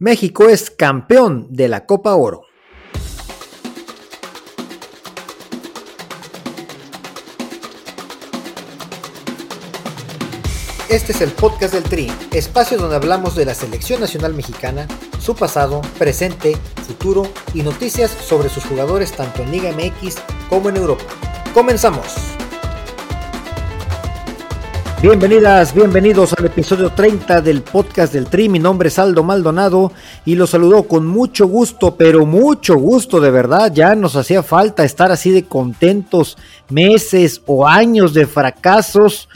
México es campeón de la Copa Oro. Este es el podcast del Tri, espacio donde hablamos de la selección nacional mexicana, su pasado, presente, futuro y noticias sobre sus jugadores tanto en Liga MX como en Europa. Comenzamos. Bienvenidas, bienvenidos al episodio 30 del podcast del Tri. Mi nombre es Aldo Maldonado y los saludo con mucho gusto, pero mucho gusto de verdad. Ya nos hacía falta estar así de contentos meses o años de fracasos.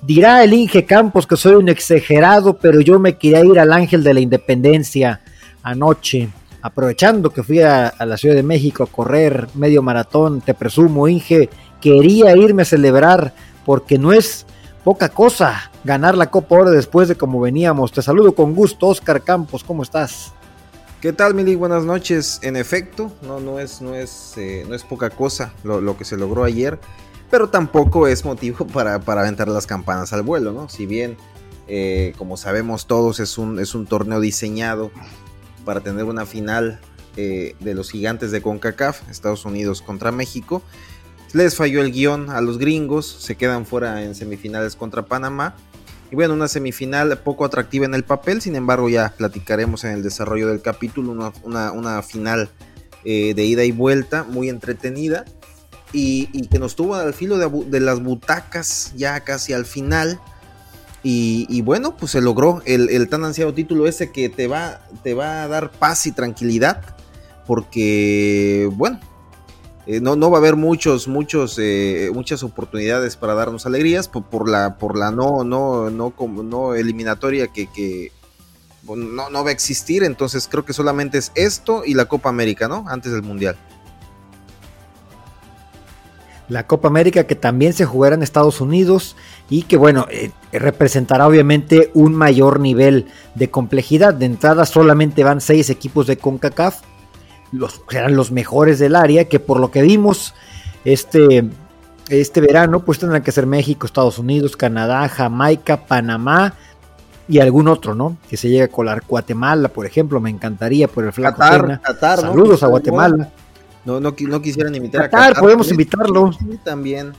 Dirá el Inge Campos que soy un exagerado, pero yo me quería ir al Ángel de la Independencia anoche, aprovechando que fui a, a la Ciudad de México a correr medio maratón. Te presumo, Inge, quería irme a celebrar porque no es poca cosa ganar la Copa Oro después de como veníamos. Te saludo con gusto, Oscar Campos, ¿cómo estás? ¿Qué tal, Mili? Buenas noches. En efecto, no, no, es, no, es, eh, no es poca cosa lo, que se logró ayer, pero tampoco es motivo para, para aventar las campanas al vuelo, ¿no? Si bien, eh, como sabemos todos, es un, es un torneo diseñado para tener una final eh, de los gigantes de CONCACAF, Estados Unidos contra México, les falló el guion a los gringos, se quedan fuera en semifinales contra Panamá. Y bueno, una semifinal poco atractiva en el papel, sin embargo ya platicaremos en el desarrollo del capítulo, una, final eh, de ida y vuelta, muy entretenida, y, que nos tuvo al filo de, las butacas ya casi al final. Y, bueno, pues se logró el, el, tan ansiado título ese que te va, te va a dar paz y tranquilidad, porque bueno, eh, no, no va a haber muchos, muchos, eh, muchas oportunidades para darnos alegrías por, la, por la no, no, no, no eliminatoria que, no, va a existir. Entonces creo que solamente es esto y la Copa América, ¿no? Antes del Mundial. La Copa América que también se jugará en Estados Unidos y que bueno, eh, representará obviamente un mayor nivel de complejidad. De entrada solamente van seis equipos de CONCACAF los, serán los mejores del área, que por lo que vimos este, este verano, pues tendrán que ser México, Estados Unidos, Canadá, Jamaica, Panamá y algún otro, ¿no? Que se llegue a colar Guatemala, por ejemplo, me encantaría por el flaco Qatar, Saludos a Guatemala. No, no, no quisieran invitar a Qatar. podemos invitarlo. Sí, también.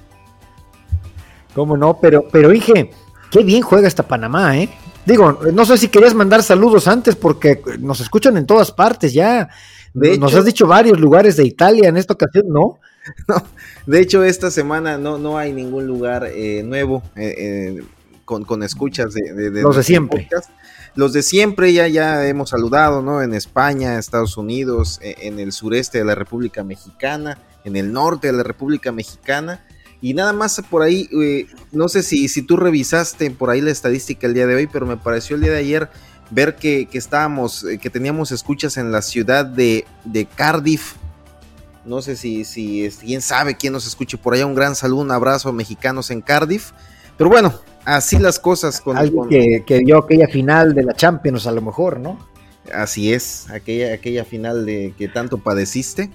¿Cómo no? Pero, pero dije, qué bien juega esta Panamá, ¿eh? Digo, no sé si querías mandar saludos antes porque nos escuchan en todas partes ya. Nos has dicho varios lugares de Italia en esta ocasión, ¿no? de hecho, esta semana no, no hay ningún lugar eh, nuevo eh, eh, con, escuchas de, los de siempre. Los de siempre ya, ya hemos saludado, ¿no? En España, Estados Unidos, en el sureste de la República Mexicana, en el norte de la República Mexicana. Y nada más por ahí, no sé si, si tú revisaste por ahí la estadística el día de hoy, pero me pareció el día de ayer ver que, estábamos, eh, que teníamos escuchas en la ciudad de, Cardiff. No sé si, si quién sabe quién nos escuche por allá. Un gran saludo, un abrazo a mexicanos en Cardiff. Pero bueno, así las cosas con. Alguien que, que, vio aquella final de la Champions, a lo mejor, ¿no? Así es, aquella, aquella final de que tanto padeciste.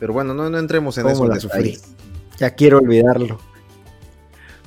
Pero bueno, no, no entremos en eso. Ya quiero olvidarlo.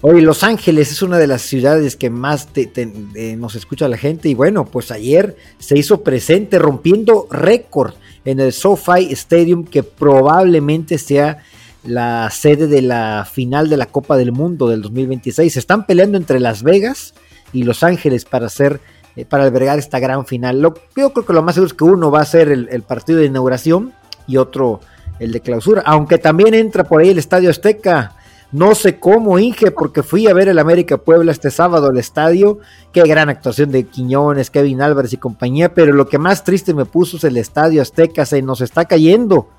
Hoy Los Ángeles es una de las ciudades que más eh, nos escucha la gente y bueno, pues ayer se hizo presente rompiendo récord en el SoFi Stadium que probablemente sea la sede de la final de la Copa del Mundo del 2026. Se están peleando entre Las Vegas y Los Ángeles para hacer eh, para albergar esta gran final. Lo, yo creo que lo más seguro es que uno va a ser el partido de inauguración y otro el de clausura, aunque también entra por ahí el Estadio Azteca no sé cómo, Inge, porque fui a ver el América Puebla este sábado al estadio. Qué gran actuación de Quiñones, Kevin Álvarez y compañía. Pero lo que más triste me puso es el estadio Azteca. Se nos está cayendo.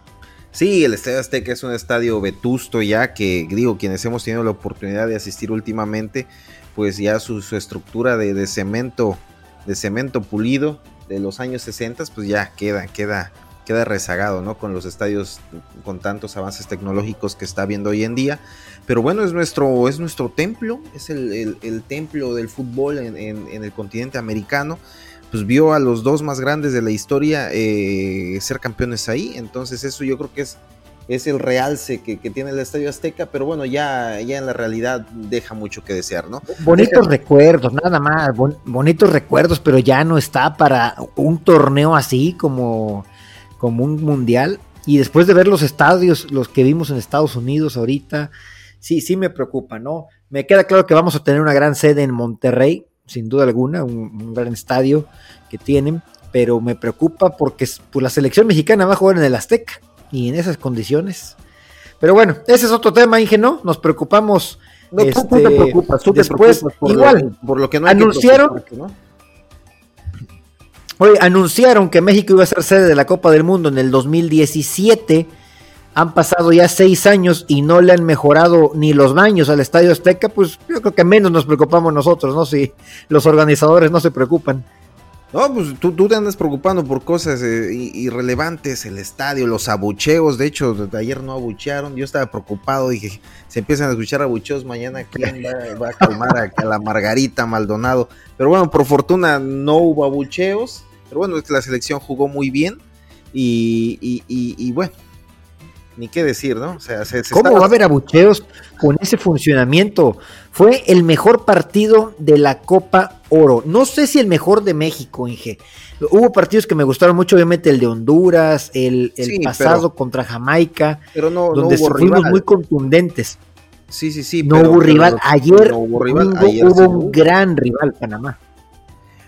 Sí, el Estadio Azteca es un estadio vetusto ya que, digo, quienes hemos tenido la oportunidad de asistir últimamente, pues ya su, estructura de, de, cemento, de cemento pulido de los años 60, pues ya queda, queda, queda rezagado, ¿no? Con los estadios con tantos avances tecnológicos que está habiendo hoy en día. Pero bueno, es nuestro, es nuestro templo, es el, templo del fútbol en, el continente americano. Pues vio a los dos más grandes de la historia eh, ser campeones ahí. Entonces eso yo creo que es es el realce que, tiene el Estadio Azteca, pero bueno, ya, ya en la realidad deja mucho que desear, ¿no? Bonitos recuerdos, nada más, bonitos recuerdos, pero ya no está para un torneo así como, como un mundial. Y después de ver los estadios, los que vimos en Estados Unidos ahorita, sí, sí me preocupa, ¿no? Me queda claro que vamos a tener una gran sede en Monterrey, sin duda alguna, un, gran estadio que tienen, pero me preocupa porque pues, la selección mexicana va a jugar en el Azteca y en esas condiciones. Pero bueno, ese es otro tema, Inge, ¿no? Nos preocupamos. No, tú, te este, preocupas, tú después, por igual, por lo que no anunciaron. Oye, anunciaron que México iba a ser sede de la Copa del Mundo en el 2017. Han pasado ya seis años y no le han mejorado ni los baños al Estadio Azteca, pues yo creo que menos nos preocupamos nosotros, ¿no? Si los organizadores no se preocupan. No, pues tú, te andas preocupando por cosas eh, irrelevantes, el estadio, los abucheos. De hecho, ayer no abuchearon. Yo estaba preocupado. Dije, se empiezan a escuchar abucheos mañana. ¿Quién va, a calmar a, la Margarita Maldonado? Pero bueno, por fortuna no hubo abucheos. Pero bueno, la selección jugó muy bien. y bueno, ni qué decir, ¿no? O sea, se, ¿Cómo va a haber abucheos con ese funcionamiento? Fue el mejor partido de la Copa Oro. No sé si el mejor de México, Inge. Hubo partidos que me gustaron mucho, obviamente el de Honduras, el, pasado contra Jamaica, pero no, donde fuimos muy contundentes. Sí, sí, sí. No hubo rival. Ayer, hubo, un gran rival, Panamá.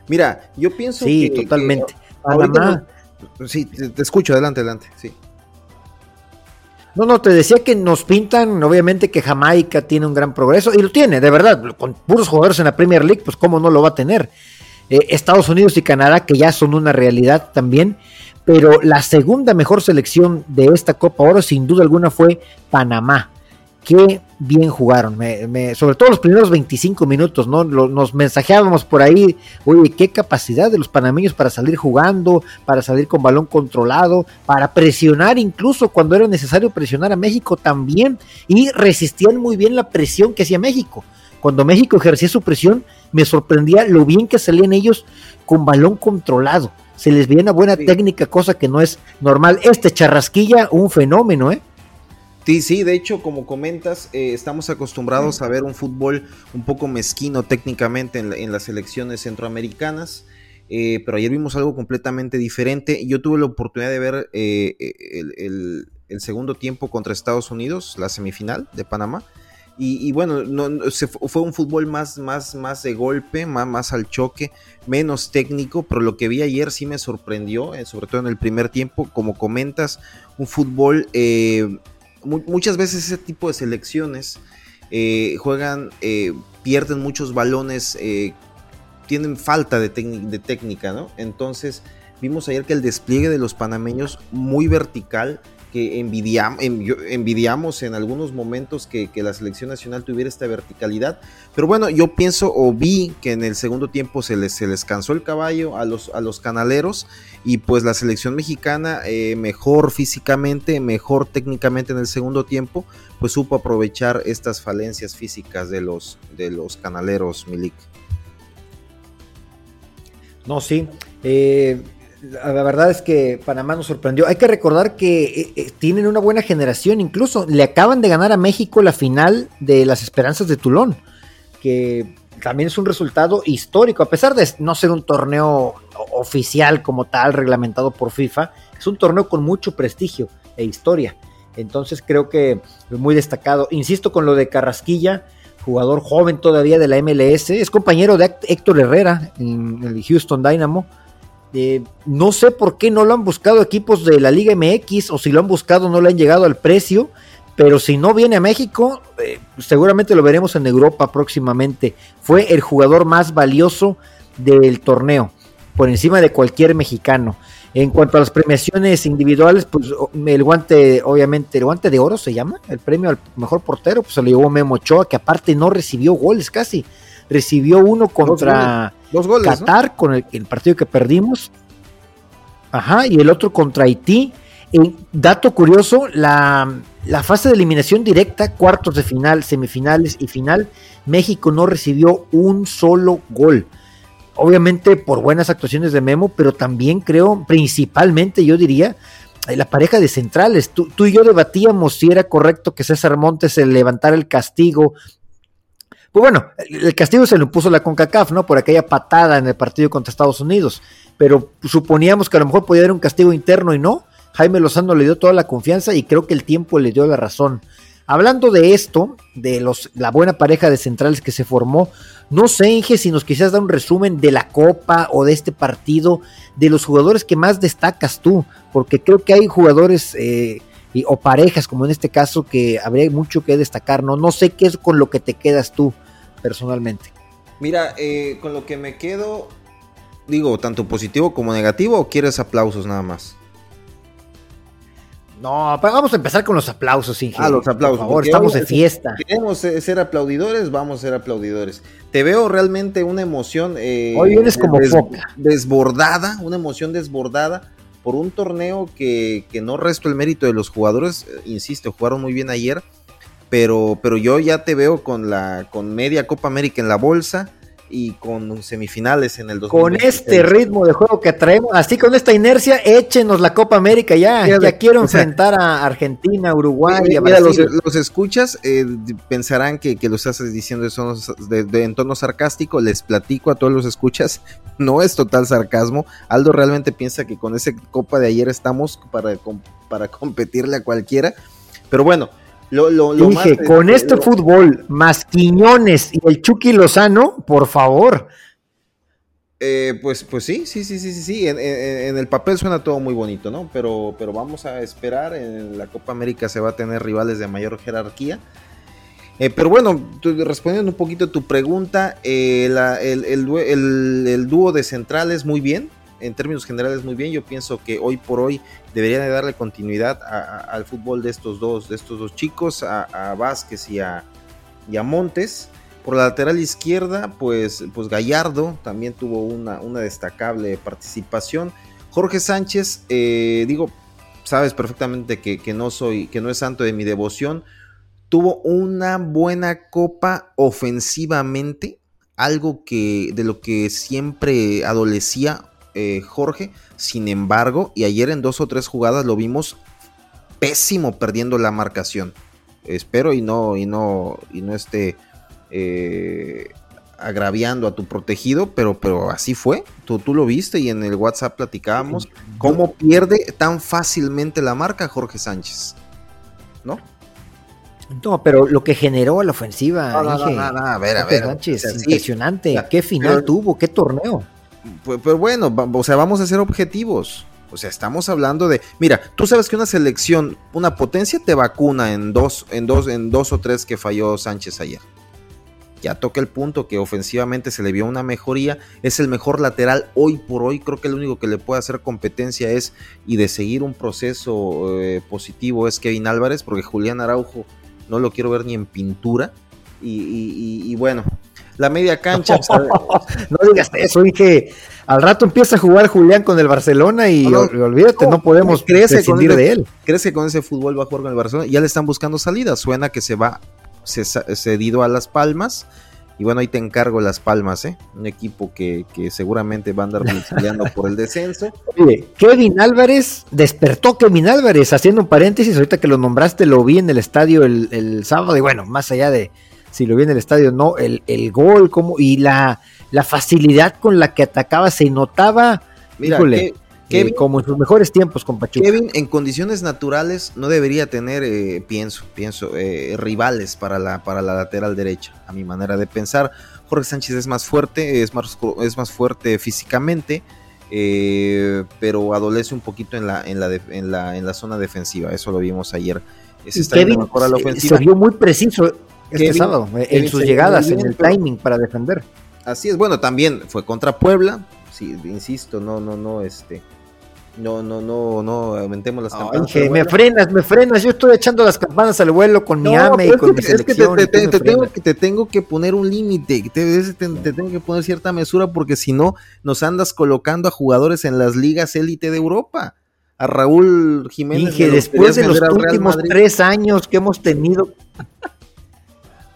Mira, yo pienso sí, que. Sí, totalmente. Panamá. sí, te escucho, adelante, adelante. Sí. No, no, te decía que nos pintan, obviamente, que Jamaica tiene un gran progreso, y lo tiene, de verdad, con puros jugadores en la Premier League, pues cómo no lo va a tener. Eh, Estados Unidos y Canadá, que ya son una realidad también, pero la segunda mejor selección de esta Copa Oro, sin duda alguna, fue Panamá qué bien jugaron, sobre todo los primeros 25 minutos, ¿no? nos mensajeábamos por ahí, oye, qué capacidad de los panameños para salir jugando, para salir con balón controlado, para presionar incluso cuando era necesario presionar a México también, y resistían muy bien la presión que hacía México. Cuando México ejercía su presión, me sorprendía lo bien que salían ellos con balón controlado. Se les veía una buena técnica, cosa que no es normal. Este charrasquilla, un fenómeno, ¿eh? Sí, sí, de hecho, como comentas, eh, estamos acostumbrados a ver un fútbol un poco mezquino técnicamente en, las selecciones centroamericanas, eh, pero ayer vimos algo completamente diferente. Yo tuve la oportunidad de ver eh, el, segundo tiempo contra Estados Unidos, la semifinal de Panamá. Y, bueno, no, fue un fútbol más, más, más de golpe, más, más al choque, menos técnico, pero lo que vi ayer sí me sorprendió, sobre todo en el primer tiempo, como comentas, un fútbol muchas veces ese tipo de selecciones eh, juegan, eh, pierden muchos balones, eh, tienen falta de, de, técnica, ¿no? Entonces vimos ayer que el despliegue de los panameños muy vertical, que envidiamos en algunos momentos que, la selección nacional tuviera esta verticalidad. Pero bueno, yo pienso o vi que en el segundo tiempo se les, se les cansó el caballo a los, a los canaleros y pues la selección mexicana eh, mejor físicamente, mejor técnicamente en el segundo tiempo, pues supo aprovechar estas falencias físicas de los, de los canaleros Milik. No, sí. Eh, la verdad es que Panamá nos sorprendió. Hay que recordar que eh, eh, tienen una buena generación, incluso le acaban de ganar a México la final de las Esperanzas de Tulón, que también es un resultado histórico, a pesar de no ser un torneo oficial como tal, reglamentado por FIFA, es un torneo con mucho prestigio e historia. Entonces creo que muy destacado. Insisto con lo de Carrasquilla, jugador joven todavía de la MLS, es compañero de Héctor Herrera en el Houston Dynamo eh, no sé por qué no lo han buscado equipos de la Liga MX o si lo han buscado no le han llegado al precio, pero si no viene a México, eh, seguramente lo veremos en Europa próximamente. Fue el jugador más valioso del torneo, por encima de cualquier mexicano. En cuanto a las premiaciones individuales, pues el guante, obviamente, el guante de oro se llama, el premio al mejor portero, pues se lo llevó Memo Ochoa, que aparte no recibió goles casi recibió uno contra Qatar, con el, partido que perdimos. Ajá, y el otro contra Haití. dato curioso, la, la fase de eliminación directa, cuartos de final, semifinales y final, México no recibió un solo gol. Obviamente por buenas actuaciones de Memo, pero también creo, principalmente yo diría, la pareja de centrales. Tú, tú, y yo debatíamos si era correcto que César Montes se levantara el castigo. Pues bueno, el castigo se lo puso la CONCACAF, ¿no? Por aquella patada en el partido contra Estados Unidos. Pero suponíamos que a lo mejor podía haber un castigo interno y no. Jaime Lozano le dio toda la confianza y creo que el tiempo le dio la razón. Hablando de esto, de los, la buena pareja de centrales que se formó, no sé, Inge, si nos quisieras dar un resumen de la Copa o de este partido, de los jugadores que más destacas tú, porque creo que hay jugadores eh, o parejas, como en este caso, que habría mucho que destacar, ¿no? No sé qué es con lo que te quedas tú, personalmente. Mira, eh, con lo que me quedo, digo, tanto positivo como negativo, o quieres aplausos nada más? No, vamos a empezar con los aplausos, Inge. Ah, los aplausos. Por favor, estamos de fiesta. Queremos ser aplaudidores, vamos a ser aplaudidores. Te veo realmente una emoción. Eh, Hoy vienes como foca. Desbordada, una emoción desbordada por un torneo que, que no resto el mérito de los jugadores. Eh, insisto, jugaron muy bien ayer. Pero, pero yo ya te veo con la con media Copa América en la bolsa y con semifinales en el 2020. Con este ritmo de juego que traemos, así con esta inercia, échenos la Copa América ya. ya quiero enfrentar a Argentina, Uruguay y a Brasil. los, escuchas, eh, pensarán que, que, lo estás diciendo de, en tono sarcástico. Les platico a todos los escuchas, no es total sarcasmo. Aldo realmente piensa que con esa Copa de ayer estamos para, para competirle a cualquiera. Pero bueno, lo, Dije, con este fútbol, más Quiñones y el Chucky Lozano, por favor. Eh, pues, pues sí, sí, sí, sí, sí, sí. En, el papel suena todo muy bonito, ¿no? Pero, pero vamos a esperar. En la Copa América se va a tener rivales de mayor jerarquía. Eh, pero bueno, respondiendo un poquito a tu pregunta, eh, el, el, dúo de centrales muy bien en términos generales muy bien. Yo pienso que hoy por hoy deberían de darle continuidad al fútbol de estos dos, de estos dos chicos, a, Vázquez y a, Montes. Por la lateral izquierda, pues, pues Gallardo también tuvo una, una destacable participación. Jorge Sánchez, eh, digo, sabes perfectamente que, que, no soy, que no es santo de mi devoción. Tuvo una buena copa ofensivamente, algo que de lo que siempre adolecía eh, Jorge. Sin embargo, y ayer en dos o tres jugadas lo vimos pésimo perdiendo la marcación. Espero y no, y no, y no esté eh, agraviando a tu protegido, pero, pero así fue. Tú, tú lo viste y en el WhatsApp platicábamos cómo pierde tan fácilmente la marca Jorge Sánchez. ¿No? No, pero lo que generó la ofensiva, a ver, a ver. impresionante. ¿Qué final tuvo? ¿Qué torneo? Pero bueno, o sea, vamos a ser objetivos. O sea, estamos hablando de, mira, tú sabes que una selección, una potencia te vacuna en dos, en dos, en dos o tres que falló Sánchez ayer. Ya toca el punto que ofensivamente se le vio una mejoría, es el mejor lateral hoy por hoy, creo que el único que le puede hacer competencia es y de seguir un proceso eh, positivo es Kevin Álvarez, porque Julián Araujo no lo quiero ver ni en pintura. y bueno, la media cancha. no digas eso, dije, al rato empieza a jugar Julián con el Barcelona y olvídate, no, podemos prescindir de él. ¿Crees que con ese fútbol va a jugar con el Barcelona? Ya le están buscando salida, suena que se va cedido a Las Palmas. Y bueno, ahí te encargo Las Palmas, ¿eh? Un equipo que, seguramente va a andar peleando por el descenso. Oye, Kevin Álvarez, despertó Kevin Álvarez, haciendo un paréntesis, ahorita que lo nombraste, lo vi en el estadio el, el sábado, y bueno, más allá de, si lo vi en el estadio, no, el, el gol como, y la, la, facilidad con la que atacaba se notaba, Mira, eh, como en sus mejores tiempos con Pachuca. Kevin en condiciones naturales no debería tener, eh, pienso, pienso, eh, rivales para la, para la lateral derecha, a mi manera de pensar. Jorge Sánchez es más fuerte, es más, es más fuerte físicamente, pero adolece un poquito en la, en la, en la, en la zona defensiva. Eso lo vimos ayer. Kevin mejor la ofensiva. se vio muy preciso este sábado, eh, en sus llegadas, en el timing para defender. Así es, bueno, también fue contra Puebla, sí, insisto, no, no, no, este, no, no, no, no aumentemos las campanas. me frenas, me frenas, yo estoy echando las campanas al vuelo con mi AME y con mi selección. Es que te, tengo, que, te tengo que poner un límite, te, te, tengo que poner cierta mesura porque si no nos andas colocando a jugadores en las ligas élite de Europa. A Raúl Jiménez. Dije, después de los últimos tres años que hemos tenido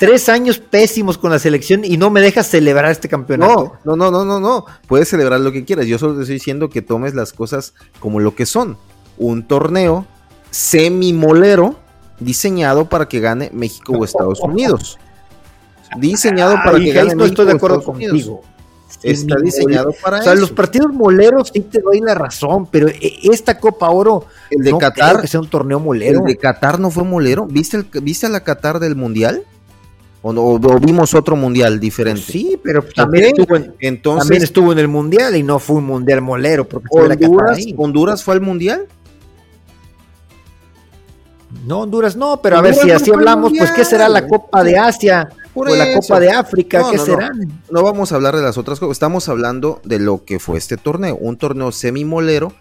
tres años pésimos con la selección y no me dejas celebrar este campeonato. No, no, no, no, no, Puedes celebrar lo que quieras. Yo solo te estoy diciendo que tomes las cosas como lo que son. un torneo semi-molero diseñado para que gane México o Estados Unidos. Diseñado para que gane no estoy de acuerdo contigo. Está diseñado para eso. O sea, los partidos moleros sí te doy la razón, pero e, esta Copa Oro el de Qatar que sea un torneo molero. El de Qatar no fue molero. ¿Viste el, viste a la Qatar del Mundial? O, vimos otro mundial diferente. Sí, pero también, estuvo en, Entonces, también estuvo en el mundial y no fue un mundial molero. Porque Honduras, Honduras fue al mundial. No, Honduras no, pero a ver si así hablamos, pues ¿qué será la Copa de Asia? o la Copa de África, ¿qué será? No. vamos a hablar de las otras cosas, estamos hablando de lo que fue este torneo, un torneo semi-molero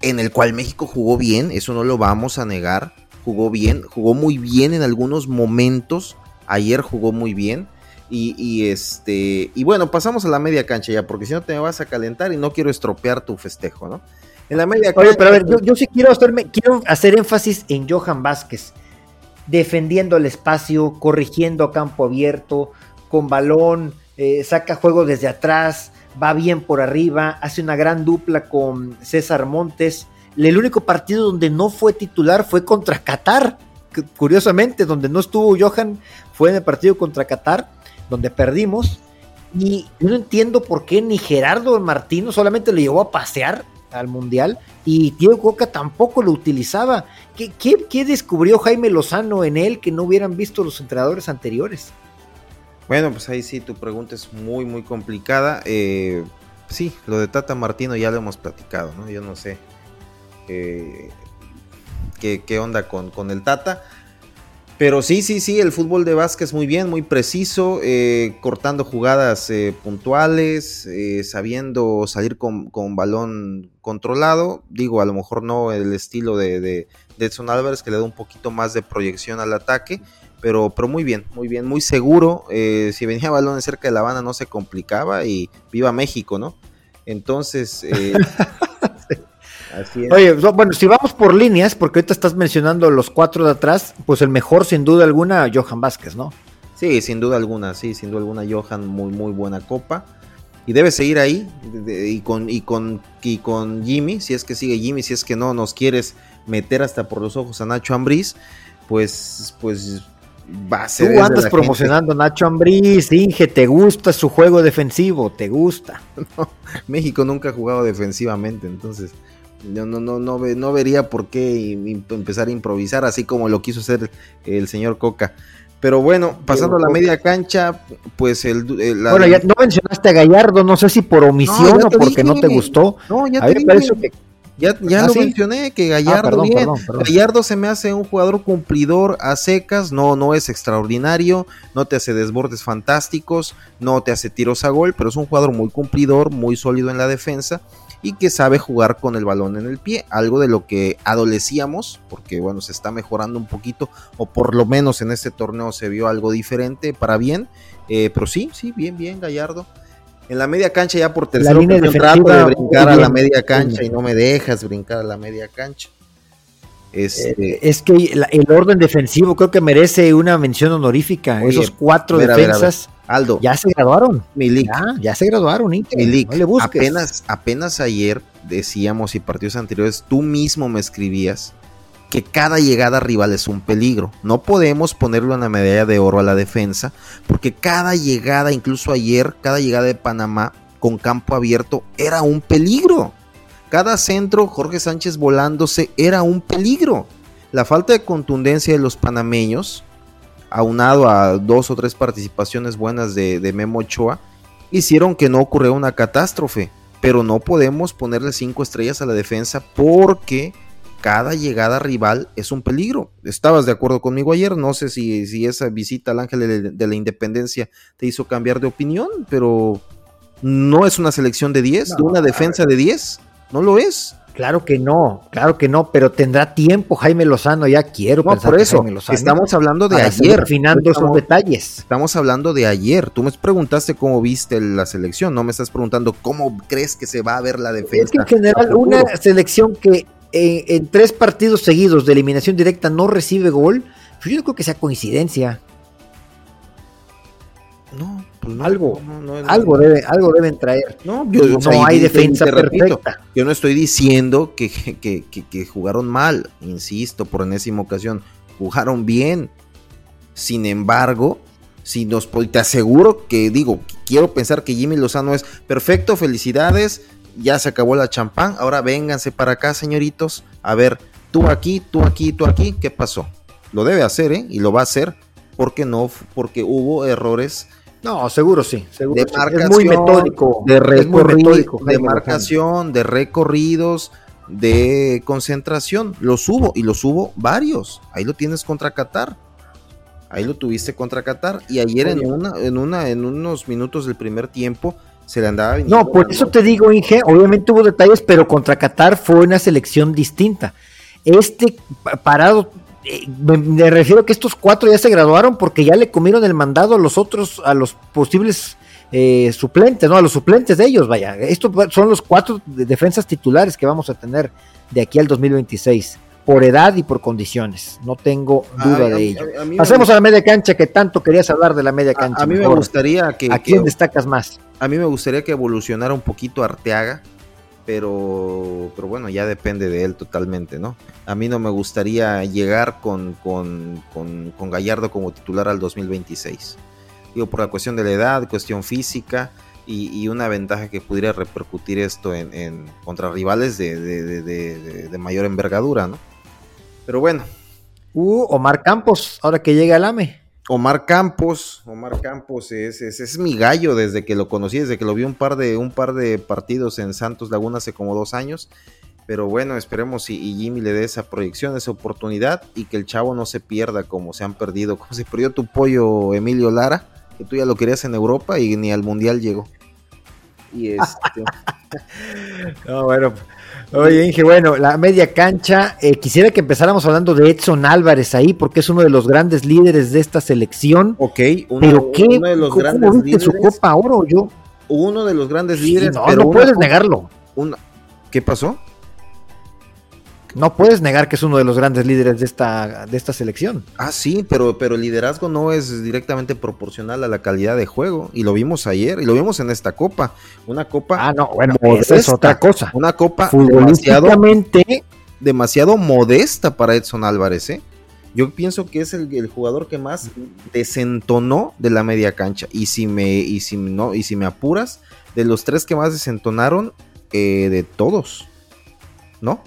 en el cual México jugó bien, eso no lo vamos a negar, jugó bien, jugó muy bien en algunos momentos, ayer jugó muy bien. Y, este y bueno, pasamos a la media cancha ya, porque si no te me vas a calentar y no quiero estropear tu festejo, ¿no? En la media cancha. Oye, pero a ver, yo, sí quiero, hacerme, quiero hacer énfasis en Johan Vázquez, defendiendo el espacio, corrigiendo a campo abierto, con balón, eh, saca juego desde atrás, va bien por arriba, hace una gran dupla con César Montes. El único partido donde no fue titular fue contra Qatar curiosamente, donde no estuvo Johan fue en el partido contra Qatar, donde perdimos. Y yo no entiendo por qué ni Gerardo Martino solamente le llevó a pasear al Mundial y Diego Coca tampoco lo utilizaba. ¿Qué, qué, descubrió Jaime Lozano en él que no hubieran visto los entrenadores anteriores? Bueno, pues ahí sí, tu pregunta es muy, muy complicada. Eh, sí, lo de Tata Martino ya lo hemos platicado, ¿no? Yo no sé. Eh, qué, onda con, con, el Tata. Pero sí, sí, sí, el fútbol de Vázquez muy bien, muy preciso, eh, cortando jugadas eh, puntuales, eh, sabiendo salir con, balón controlado. Digo, a lo mejor no el estilo de, de, Edson Álvarez, que le da un poquito más de proyección al ataque, pero, pero muy bien, muy bien, muy seguro. si venía balón cerca de La Habana no se complicaba y viva México, ¿no? Entonces, Oye, bueno, si vamos por líneas, porque ahorita estás mencionando los cuatro de atrás, pues el mejor sin duda alguna, Johan Vázquez, ¿no? Sí, sin duda alguna, sí, sin duda alguna, Johan, muy, muy buena copa. Y debe seguir ahí, y, con, y, con, y con Jimmy, si es que sigue Jimmy, si es que no nos quieres meter hasta por los ojos a Nacho Ambriz, pues, pues va a ser. Tú andas promocionando a Nacho Ambriz, Inge, te gusta su juego defensivo, te gusta. México nunca ha jugado defensivamente, entonces no, no, no, no, no vería por qué empezar a improvisar, así como lo quiso hacer el señor Coca. Pero bueno, pasando a la media cancha, pues el... bueno, ya no mencionaste a Gallardo, no sé si por omisión o porque no te gustó. No, ya te Ya, ya ¿Ah, lo mencioné, que ah, Gallardo, bien. Gallardo se me hace un jugador cumplidor a secas, no, no es extraordinario, no te hace desbordes fantásticos, no te hace tiros a gol, pero es un jugador muy cumplidor, muy sólido en la defensa y que sabe jugar con el balón en el pie, algo de lo que adolecíamos, porque bueno, se está mejorando un poquito, o por lo menos en este torneo se vio algo diferente para bien, eh, pero sí, sí, bien, bien, Gallardo. En la media cancha ya por tercero de brincar a la media cancha y no me dejas brincar a la media cancha. Este... Eh, es que el orden defensivo creo que merece una mención honorífica. Esos cuatro defensas Aldo. Ya se graduaron. Milik. Ya, se graduaron, Milik. No le busques. Apenas, apenas ayer decíamos y partidos anteriores, tú mismo me escribías que cada llegada rival es un peligro. No podemos ponerlo en la medalla de oro a la defensa, porque cada llegada, incluso ayer, cada llegada de Panamá con campo abierto era un peligro. Cada centro, Jorge Sánchez volándose, era un peligro. La falta de contundencia de los panameños aunado a dos o tres participaciones buenas de, Memo Ochoa, hicieron que no ocurriera una catástrofe. Pero no podemos ponerle cinco estrellas a la defensa porque cada llegada rival es un peligro. Estabas de acuerdo conmigo ayer, no sé si, si esa visita al Ángel de, la Independencia te hizo cambiar de opinión, pero no es una selección de 10, de una defensa de 10, no lo es. Claro que no, claro que no, pero tendrá tiempo Jaime Lozano, ya quiero no, por eso, estamos hablando de ayer. Refinando esos detalles. Estamos hablando de ayer. Tú me preguntaste cómo viste la selección, no me estás preguntando cómo crees que se va a ver la defensa. Es que en general una selección que eh, en tres partidos seguidos de eliminación directa no recibe gol, pues yo no creo que sea coincidencia. No, Pues algo, algo, debe, algo deben traer. No, hay defensa perfecta. yo no estoy diciendo que, que, jugaron mal, insisto, por enésima ocasión. Jugaron bien. Sin embargo, si nos te aseguro que digo, quiero pensar que Jimmy Lozano es perfecto, felicidades, ya se acabó la champán, ahora vénganse para acá, señoritos, a ver, tú aquí, tú aquí, tú aquí, ¿qué pasó? Lo debe hacer, ¿eh? Y lo va a hacer porque no, porque hubo errores no, seguro sí, seguro. De marcación, es muy metódico. De, recorrido, de marcación, de recorridos, de concentración. Los hubo y los hubo varios. Ahí lo tienes contra Qatar. Ahí lo tuviste contra Qatar. Y ayer en una, en una, en unos minutos del primer tiempo se le andaba No, por eso te digo, Inge, obviamente hubo detalles, pero contra Qatar fue una selección distinta. Este parado eh, me, refiero que estos cuatro ya se graduaron porque ya le comieron el mandado a los otros, a los posibles eh, suplentes, no, a los suplentes de ellos, vaya. Estos son los cuatro defensas titulares que vamos a tener de aquí al 2026, por edad y por condiciones. No tengo duda de ello. Pasemos a la media cancha, que tanto querías hablar de la media cancha. A, mí me gustaría que. ¿A quién destacas más? A mí me gustaría que evolucionara un poquito Arteaga pero, pero bueno, ya depende de él totalmente, ¿no? A mí no me gustaría llegar con, con, con, Gallardo como titular al 2026. Digo, por la cuestión de la edad, cuestión física y, una ventaja que pudiera repercutir esto en, contra rivales de, de, mayor envergadura, ¿no? Pero bueno. Uh, Omar Campos, ahora que llega el AME. Omar Campos, Omar Campos es, es, mi gallo desde que lo conocí, desde que lo vi un par de, un par de partidos en Santos Laguna hace como dos años. Pero bueno, esperemos y, Jimmy le dé esa proyección, esa oportunidad y que el chavo no se pierda como se han perdido, como se perdió tu pollo Emilio Lara, que tú ya lo querías en Europa y ni al Mundial llegó. Y este... no, bueno, Oye, Inge, bueno, la media cancha, eh, quisiera que empezáramos hablando de Edson Álvarez ahí, porque es uno de los grandes líderes de esta selección. Ok, uno, pero qué, uno de los grandes líderes. su Copa Oro, yo? Uno de los grandes líderes. no, no puedes negarlo. ¿Qué pasó? No puedes negar que es uno de los grandes líderes de esta, de esta selección. Ah, sí, pero, pero el liderazgo no es directamente proporcional a la calidad de juego. Y lo vimos ayer, y lo vimos en esta copa. Una copa. Ah, no, bueno, esa es otra cosa. Una copa demasiado, demasiado modesta para Edson Álvarez, ¿eh? Yo pienso que es el, jugador que más desentonó de la media cancha. Y si me, y si no, y si me apuras, de los tres que más desentonaron, eh, de todos. ¿No?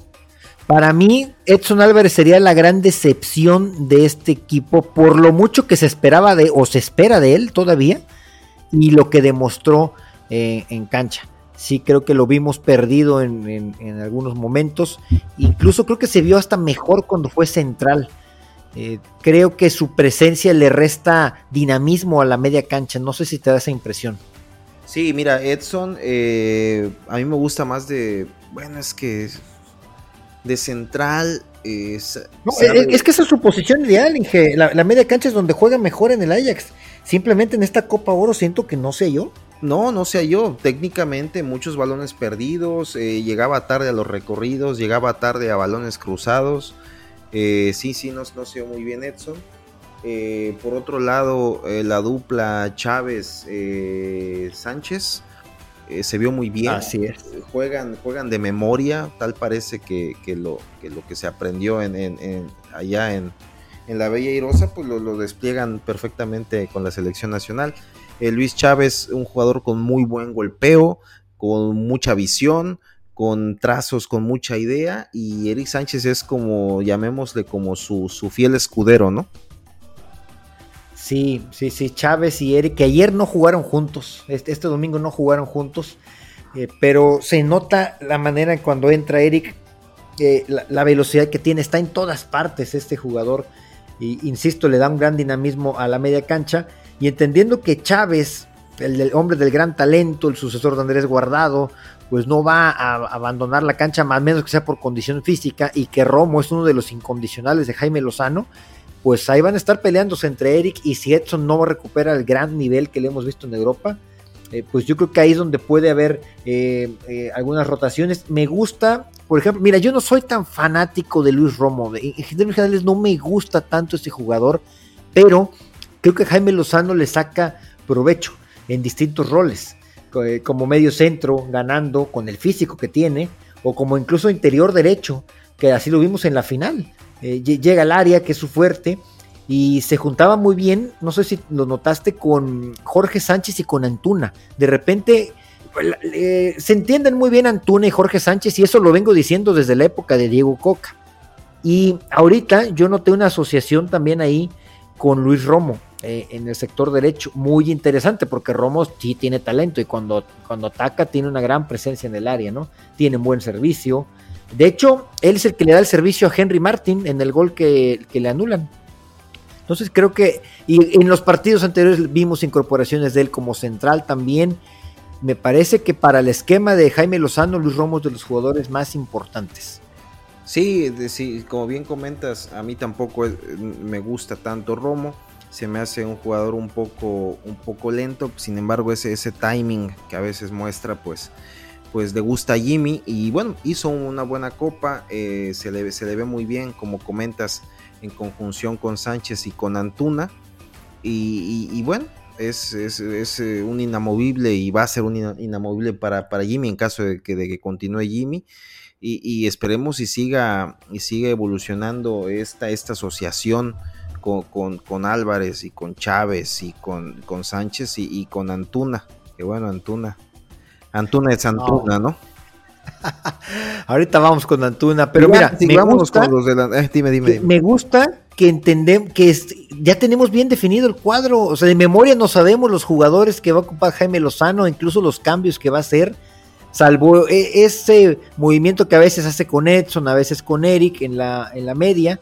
Para mí, Edson Álvarez sería la gran decepción de este equipo por lo mucho que se esperaba de, o se espera de él todavía, y lo que demostró eh, en cancha. Sí, creo que lo vimos perdido en, algunos momentos. Incluso creo que se vio hasta mejor cuando fue central. Eh, creo que su presencia le resta dinamismo a la media cancha. No sé si te da esa impresión. Sí, mira, Edson, eh, a mí me gusta más de. Bueno, es que de central. es, que esa es su posición ideal, Inge. La, media cancha es donde juega mejor en el Ajax. Simplemente en esta Copa Oro siento que no sé yo. No, no sé yo. Técnicamente muchos balones perdidos, eh, llegaba tarde a los recorridos, llegaba tarde a balones cruzados. Eh, sí, sí, no, no sé muy bien Edson. Eh, por otro lado, la dupla Chávez Sánchez eh, se vio muy bien. Así es. Juegan, juegan de memoria, tal parece que, lo, que se aprendió en, allá en, la Bella Irosa, pues lo, despliegan perfectamente con la selección nacional. Eh, Luis Chávez, un jugador con muy buen golpeo, con mucha visión, con trazos, con mucha idea, y Eric Sánchez es como, llamémosle como su, su fiel escudero, ¿no? Sí, sí, sí, Chávez y Eric, que ayer no jugaron juntos, este, este domingo no jugaron juntos, eh, pero se nota la manera en cuando entra Eric, la, velocidad que tiene, está en todas partes este jugador, y insisto, le da un gran dinamismo a la media cancha, y entendiendo que Chávez, el, hombre del gran talento, el sucesor de Andrés Guardado, pues no va a abandonar la cancha, más menos que sea por condición física, y que Romo es uno de los incondicionales de Jaime Lozano, pues ahí van a estar peleándose entre Eric y si Edson no recupera el gran nivel que le hemos visto en Europa, eh, pues yo creo que ahí es donde puede haber eh, eh, algunas rotaciones. Me gusta, por ejemplo, mira, yo no soy tan fanático de Luis Romo, en general no me gusta tanto este jugador, pero creo que Jaime Lozano le saca provecho. en distintos roles, como medio centro, ganando con el físico que tiene, o como incluso interior derecho, que así lo vimos en la final. Llega al área, que es su fuerte, y se juntaba muy bien, no sé si lo notaste, con Jorge Sánchez y con Antuna. De repente se entienden muy bien Antuna y Jorge Sánchez, y eso lo vengo diciendo desde la época de Diego Coca. Y ahorita yo noté una asociación también ahí con Luis Romo eh, en el sector derecho, muy interesante, porque Romo sí tiene talento y cuando, cuando ataca tiene una gran presencia en el área, ¿no? Tiene buen servicio. De hecho, él es el que le da el servicio a Henry Martin en el gol que, que le anulan. Entonces creo que, y en los partidos anteriores vimos incorporaciones de él como central también. Me parece que para el esquema de Jaime Lozano, Luis Romo es de los jugadores más importantes. Sí, sí, como bien comentas, a mí tampoco me gusta tanto Romo. Se me hace un jugador un poco, un poco lento. Sin embargo, ese, ese timing que a veces muestra, pues, pues le gusta a Jimmy. Y bueno, hizo una buena copa. Eh, se, le, se le ve muy bien, como comentas en conjunción con Sánchez y con Antuna. Y, bueno, es, eh, un inamovible y va a ser un inamovible para, para Jimmy en caso de que, de que continúe Jimmy. Y, esperemos y siga, y siga evolucionando esta, esta asociación con, con, Álvarez y con Chávez y con, con Sánchez y, con Antuna. Que bueno, Antuna. Antuna es Antuna, ¿no? Ahorita vamos con Antuna, pero mira, me gusta, con los de la, eh, dime, dime, Me gusta que entendemos que ya tenemos bien definido el cuadro, o sea, de memoria no sabemos los jugadores que va a ocupar Jaime Lozano, incluso los cambios que va a hacer, salvo e, ese movimiento que a veces hace con Edson, a veces con Eric en la, en la media,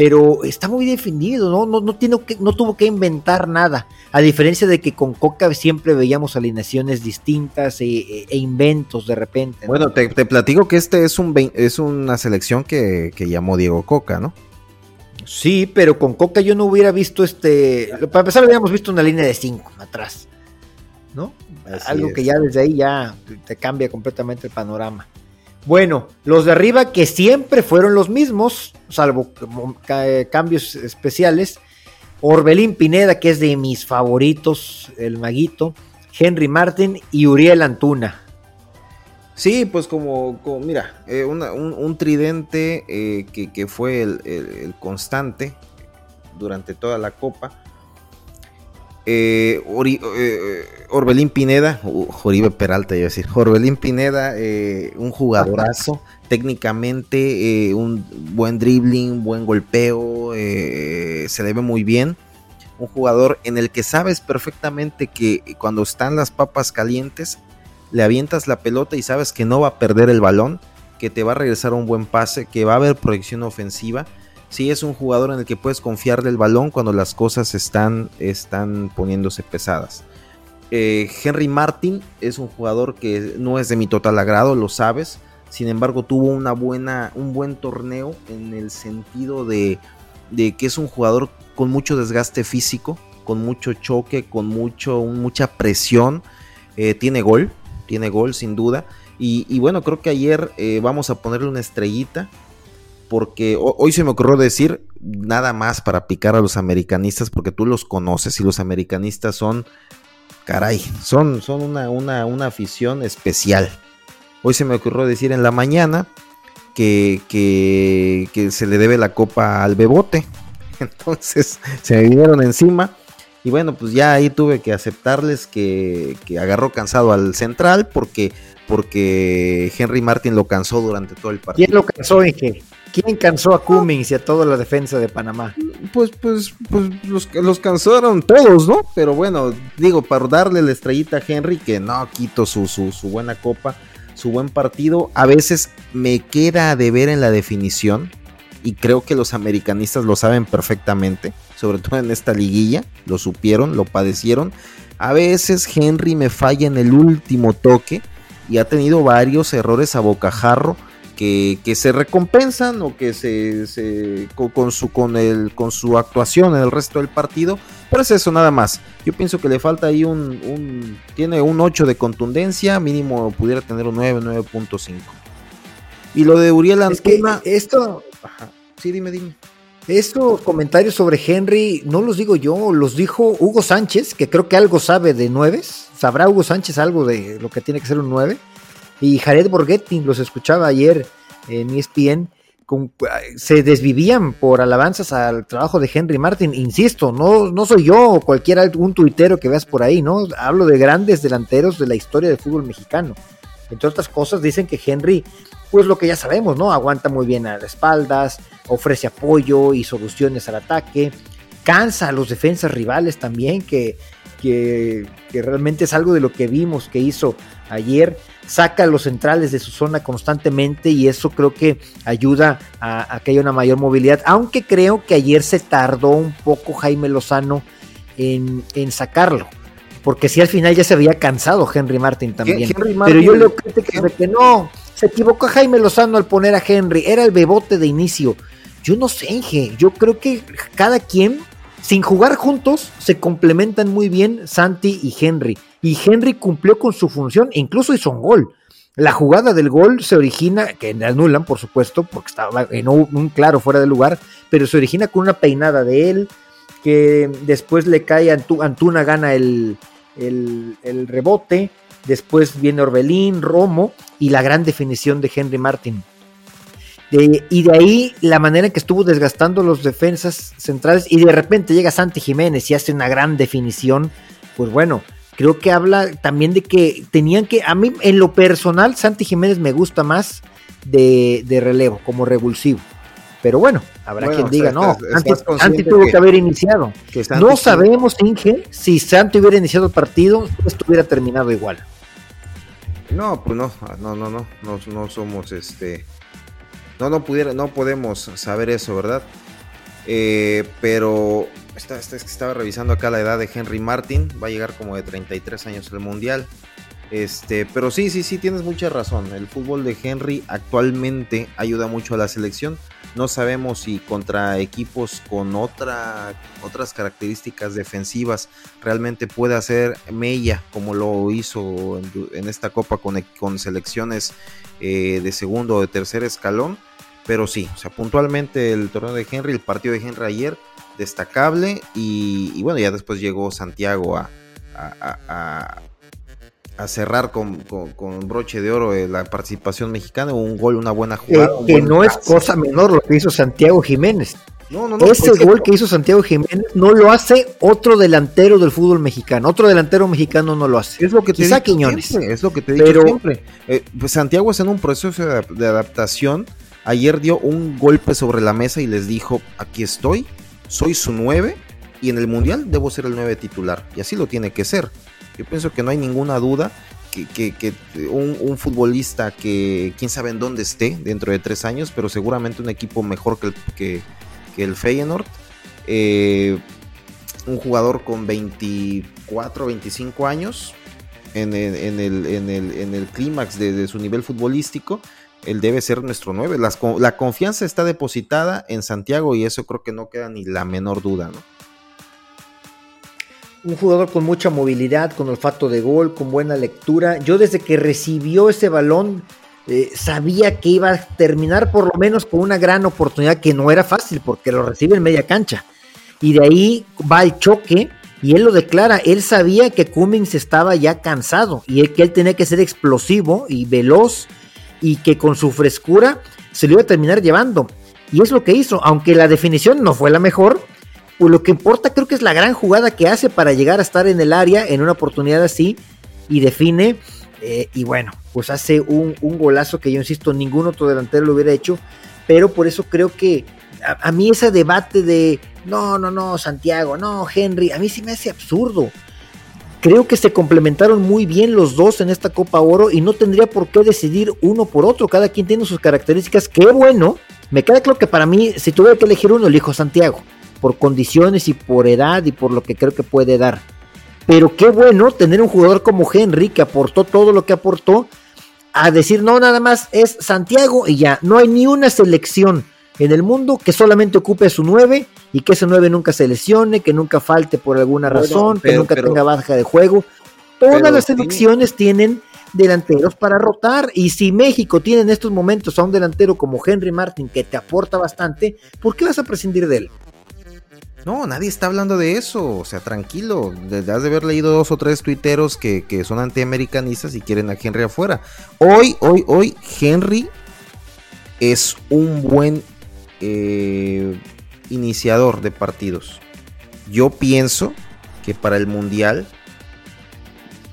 pero está muy definido, ¿no? No, no, tiene que, no tuvo que inventar nada, a diferencia de que con Coca siempre veíamos alineaciones distintas e, e inventos de repente. Bueno, te, platico que este es, un, es una selección que, llamó Diego Coca, ¿no? Sí, pero con Coca yo no hubiera visto este. Para empezar, habíamos visto una línea de cinco atrás, ¿no? Algo que ya desde ahí ya te cambia completamente el panorama. Bueno, los de arriba que siempre fueron los mismos, salvo cambios especiales. Orbelín Pineda, que es de mis favoritos, el maguito. Henry Martin y Uriel Antuna. Sí, pues como, mira, eh, un, tridente eh, que, fue el, constante durante toda la copa. Eh, eh, Orbelín Pineda, Joribe Peralta, iba a decir, Orbelín Pineda, eh, un jugadorazo, técnicamente un buen dribbling, buen golpeo, se le ve muy bien. Un jugador en el que sabes perfectamente que cuando están las papas calientes, le avientas la pelota y sabes que no va a perder el balón, que te va a regresar un buen pase, que va a haber proyección ofensiva sí es un jugador en el que puedes confiar del balón cuando las cosas están, están poniéndose pesadas. Eh, Henry Martin es un jugador que no es de mi total agrado, lo sabes. Sin embargo, tuvo una buena, un buen torneo en el sentido de, que es un jugador con mucho desgaste físico, con mucho choque, con mucho, mucha presión. Eh, tiene gol, tiene gol sin duda. Y, bueno, creo que ayer eh, vamos a ponerle una estrellita porque hoy se me ocurrió decir nada más para picar a los americanistas, porque tú los conoces y los americanistas son, caray, son, son una, una, una afición especial. Hoy se me ocurrió decir en la mañana que, que, se le debe la copa al bebote. Entonces se me vinieron encima. Y bueno, pues ya ahí tuve que aceptarles que, que agarró cansado al central porque, porque Henry Martin lo cansó durante todo el partido. ¿Quién lo cansó, Inge? ¿Quién cansó a Cummings y a toda la defensa de Panamá? Pues, pues, pues los, los cansaron todos, ¿no? Pero bueno, digo, para darle la estrellita a Henry, que no quito su, su, su buena copa, su buen partido, a veces me queda de ver en la definición, y creo que los americanistas lo saben perfectamente, sobre todo en esta liguilla, lo supieron, lo padecieron. A veces Henry me falla en el último toque y ha tenido varios errores a bocajarro que, se recompensan o que se, con, su con el con su actuación en el resto del partido pero es eso nada más yo pienso que le falta ahí un, tiene un 8 de contundencia mínimo pudiera tener un 9 9.5 y lo de Uriel Antuna esto sí dime dime Estos comentarios sobre Henry no los digo yo, los dijo Hugo Sánchez, que creo que algo sabe de nueves. ¿Sabrá Hugo Sánchez algo de lo que tiene que ser un 9? Y Jared Borghetti, los escuchaba ayer en ESPN, se desvivían por alabanzas al trabajo de Henry Martin. Insisto, no, no soy yo o cualquier un tuitero que veas por ahí, ¿no? Hablo de grandes delanteros de la historia del fútbol mexicano. Entre otras cosas, dicen que Henry, pues lo que ya sabemos, ¿no? Aguanta muy bien a las espaldas, ofrece apoyo y soluciones al ataque, cansa a los defensas rivales también, que, que, que realmente es algo de lo que vimos que hizo ayer. Saca a los centrales de su zona constantemente y eso creo que ayuda a, que haya una mayor movilidad, aunque creo que ayer se tardó un poco Jaime Lozano en, sacarlo, porque si al final ya se había cansado Henry Martin también, pero yo le creo que no, se equivocó Jaime Lozano al poner a Henry, era el bebote de inicio, yo no sé, Inge, yo creo que cada quien sin jugar juntos, se complementan muy bien Santi y Henry. Y Henry cumplió con su función e incluso hizo un gol. La jugada del gol se origina, que anulan por supuesto, porque estaba en un claro fuera de lugar, pero se origina con una peinada de él, que después le cae a Antuna, gana el, el rebote, después viene Orbelín, Romo y la gran definición de Henry Martin y de ahí la manera en que estuvo desgastando los defensas centrales y de repente llega Santi Jiménez y hace una gran definición, pues bueno, creo que habla también de que tenían que, a mí en lo personal, Santi Jiménez me gusta más de, relevo, como revulsivo. Pero bueno, habrá quien diga, no, Santi, tuvo que, haber iniciado. no sabemos, Inge, si Santi hubiera iniciado el partido, estuviera terminado igual. No, pues no, no, no, no, no, no somos este no, no, pudiera, no podemos saber eso, ¿verdad? Eh, pero estaba revisando acá la edad de Henry Martin. Va a llegar como de 33 años al Mundial. Este, pero sí, sí, sí, tienes mucha razón. El fútbol de Henry actualmente ayuda mucho a la selección. No sabemos si contra equipos con otra, otras características defensivas realmente puede hacer mella como lo hizo en, esta copa con, con selecciones eh, de segundo o de tercer escalón pero sí, o sea, puntualmente el torneo de Henry, el partido de Henry ayer, destacable. Y, bueno, ya después llegó Santiago a, a, cerrar con, broche de oro eh, la participación mexicana. Un gol, una buena jugada. que no es cosa menor lo que hizo Santiago Jiménez. No, no, no, Ese gol que hizo Santiago Jiménez no lo hace otro delantero del fútbol mexicano. Otro delantero mexicano no lo hace. Es lo que te Quizá Quiñones. es lo que te digo siempre. Eh, pues Santiago está en un proceso de adaptación Ayer dio un golpe sobre la mesa y les dijo, aquí estoy, soy su 9 y en el Mundial debo ser el 9 titular. Y así lo tiene que ser. Yo pienso que no hay ninguna duda que, un, futbolista que quién sabe en dónde esté dentro de tres años, pero seguramente un equipo mejor que el, que, el Feyenoord. Eh, un jugador con 24, 25 años en el, en el, clímax de, su nivel futbolístico él debe ser nuestro 9. la confianza está depositada en Santiago y eso creo que no queda ni la menor duda, ¿no? Un jugador con mucha movilidad, con olfato de gol, con buena lectura. Yo desde que recibió ese balón eh, sabía que iba a terminar por lo menos con una gran oportunidad que no era fácil porque lo recibe en media cancha. Y de ahí va el choque y él lo declara. Él sabía que Cummings estaba ya cansado y que él tenía que ser explosivo y veloz y que con su frescura se lo iba a terminar llevando. Y es lo que hizo, aunque la definición no fue la mejor, pues lo que importa creo que es la gran jugada que hace para llegar a estar en el área en una oportunidad así y define. Eh, y bueno, pues hace un, golazo que yo insisto, ningún otro delantero lo hubiera hecho, pero por eso creo que a, a, mí ese debate de no, no, no, Santiago, no, Henry, a mí sí me hace absurdo. Creo que se complementaron muy bien los dos en esta Copa Oro y no tendría por qué decidir uno por otro. Cada quien tiene sus características. Qué bueno. Me queda claro que para mí, si tuviera que elegir uno, elijo Santiago. Por condiciones y por edad y por lo que creo que puede dar. Pero qué bueno tener un jugador como Henry que aportó todo lo que aportó. A decir, no, nada más es Santiago y ya. No hay ni una selección en el mundo que solamente ocupe su 9 y que ese 9 nunca se lesione, que nunca falte por alguna razón, que nunca tenga baja de juego. Todas las selecciones tienen delanteros para rotar. Y si México tiene en estos momentos a un delantero como Henry Martin que te aporta bastante, ¿por qué vas a prescindir de él? No, nadie está hablando de eso. O sea, tranquilo. Has de haber leído dos o tres tuiteros que, que son antiamericanistas y quieren a Henry afuera. Hoy, hoy, hoy, Henry es un buen eh, iniciador de partidos. Yo pienso que para el Mundial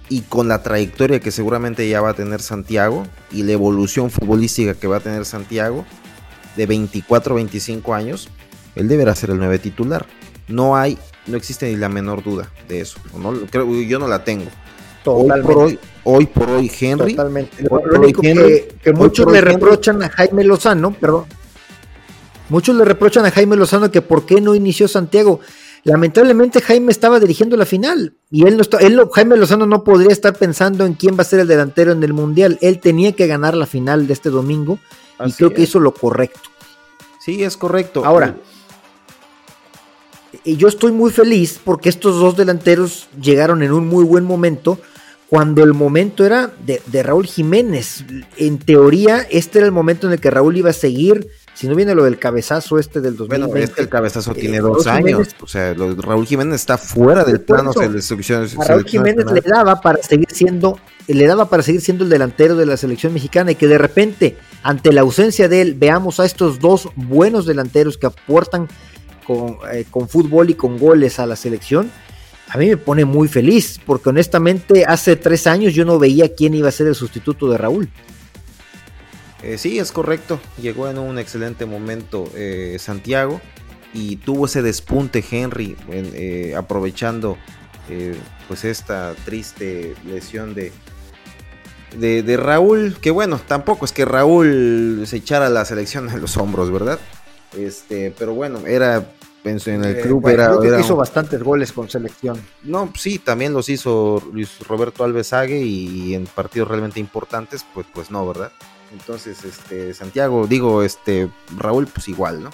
y con la trayectoria que seguramente ya va a tener Santiago y la evolución futbolística que va a tener Santiago de 24 25 años, él deberá ser el 9 titular. No hay, no existe ni la menor duda de eso. No, creo, yo no la tengo. Hoy por hoy, hoy por hoy, Henry. Totalmente. Lo, único que, muchos le reprochan a Jaime Lozano, perdón. Muchos le reprochan a Jaime Lozano que por qué no inició Santiago. Lamentablemente Jaime estaba dirigiendo la final y él no está, él, Jaime Lozano no podría estar pensando en quién va a ser el delantero en el mundial. Él tenía que ganar la final de este domingo y creo que hizo lo correcto. Sí, es correcto. Ahora, y yo estoy muy feliz porque estos dos delanteros llegaron en un muy buen momento cuando el momento era de, Raúl Jiménez. En teoría, este era el momento en el que Raúl iba a seguir. Si no viene lo del cabezazo este del 2020. Bueno, es que el cabezazo eh, tiene dos años. o sea, Raúl Jiménez está fuera del plano de A Raúl Jiménez le daba para seguir siendo, le daba para seguir siendo el delantero de la selección mexicana y que de repente, ante la ausencia de él, veamos a estos dos buenos delanteros que aportan con, eh, con fútbol y con goles a la selección a mí me pone muy feliz, porque honestamente hace tres años yo no veía quién iba a ser el sustituto de Raúl. Eh, sí, es correcto. Llegó en un excelente momento eh, Santiago y tuvo ese despunte Henry eh, aprovechando pues esta triste lesión de, de, de, Raúl. Que bueno, tampoco es que Raúl se echara la selección a los hombros, ¿verdad? Este, pero bueno, era en el eh, club era, hizo bastantes goles con selección. No, sí, también los hizo Luis Roberto Alvesague y en partidos realmente importantes, pues, pues no, ¿verdad? Entonces, este, Santiago, digo, este, Raúl, pues igual, ¿no?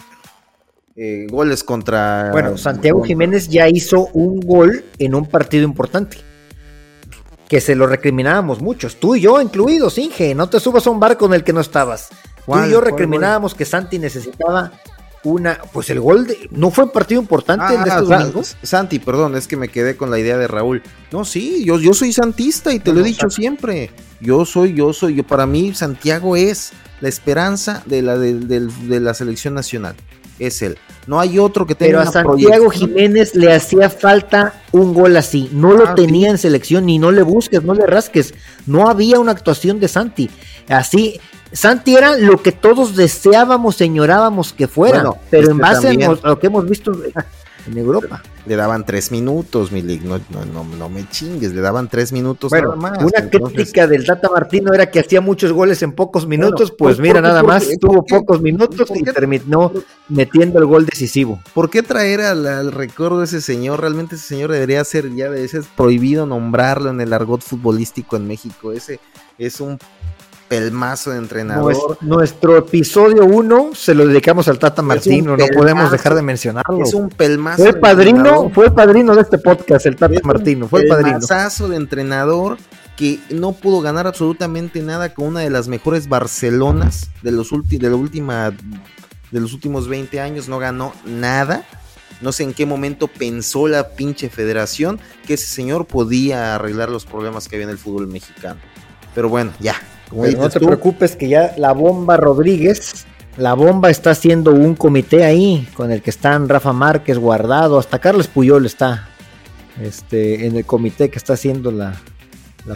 Eh, goles contra. Bueno, Santiago Jiménez ya hizo un gol en un partido importante. Que se lo recriminábamos muchos, tú y yo incluidos, Inge. No te subas a un barco en el que no estabas. Tú y yo recriminábamos que Santi necesitaba una, pues el gol de, no fue un partido importante ah, este Santi, perdón, es que me quedé con la idea de Raúl. No, sí, yo, yo soy santista y te lo he dicho siempre. Yo soy, yo soy, yo para mí Santiago es la esperanza de la de, la selección nacional. Es él. No hay otro que tenga. Pero a Santiago Jiménez le hacía falta un gol así. No lo ah, tenía en selección, ni no le busques, no le rasques. No había una actuación de Santi. Así, Santi era lo que todos deseábamos, señorábamos que fuera, pero en base a lo que hemos visto en Europa. Le daban tres minutos, Milik, no, no, no, me chingues, le daban tres minutos nada más. Una crítica del Tata Martino era que hacía muchos goles en pocos minutos, pues, pues mira, nada más, tuvo pocos minutos y terminó metiendo el gol decisivo. ¿Por qué traer al, recuerdo de ese señor? Realmente ese señor debería ser ya de ese prohibido nombrarlo en el argot futbolístico en México. Ese es un pelmazo de entrenador. Nuestro, episodio 1 se lo dedicamos al Tata Martino, no podemos dejar de mencionarlo. Es un pelmazo. Fue padrino, fue padrino de este podcast, el Tata Martino, fue padrino. Un de entrenador que no pudo ganar absolutamente nada con una de las mejores Barcelonas de los, de la última, de los últimos 20 años, no ganó nada. No sé en qué momento pensó la pinche federación que ese señor podía arreglar los problemas que había en el fútbol mexicano. Pero bueno, ya, no te preocupes que ya la bomba Rodríguez, la bomba está haciendo un comité ahí con el que están Rafa Márquez guardado, hasta Carlos Puyol está este, en el comité que está haciendo la,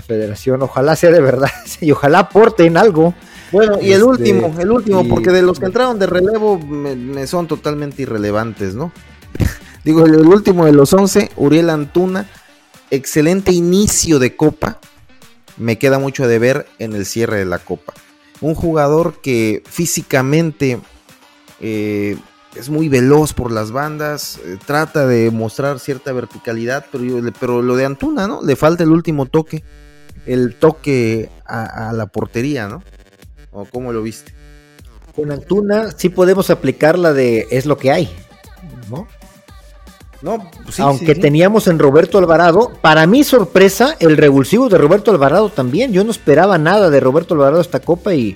federación. Ojalá sea de verdad y ojalá aporten algo. Bueno, y el este, último, el último, porque de los que entraron de relevo me, son totalmente irrelevantes, ¿no? Digo, el, último de los 11, Uriel Antuna, excelente inicio de Copa, me queda mucho de ver en el cierre de la copa. Un jugador que físicamente eh, es muy veloz por las bandas, eh, trata de mostrar cierta verticalidad, pero, pero lo de Antuna, ¿no? Le falta el último toque, el toque a, la portería, ¿no? ¿O cómo lo viste? Con Antuna sí podemos aplicar la de es lo que hay, ¿no? No, Aunque teníamos en Roberto Alvarado, para mi sorpresa, el revulsivo de Roberto Alvarado también. Yo no esperaba nada de Roberto Alvarado esta copa y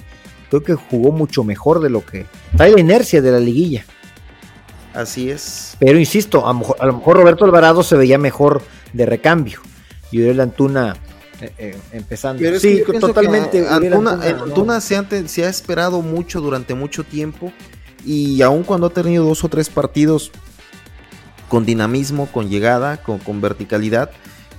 creo que jugó mucho mejor de lo que trae la inercia de la liguilla. Así es. Pero insisto, a lo mejor, Roberto Alvarado se veía mejor de recambio. Y el Antuna eh, eh, empezando. sí, totalmente. Antuna, se, ha, esperado mucho durante mucho tiempo. Y aun cuando ha tenido dos o tres partidos con dinamismo, con llegada, con, verticalidad,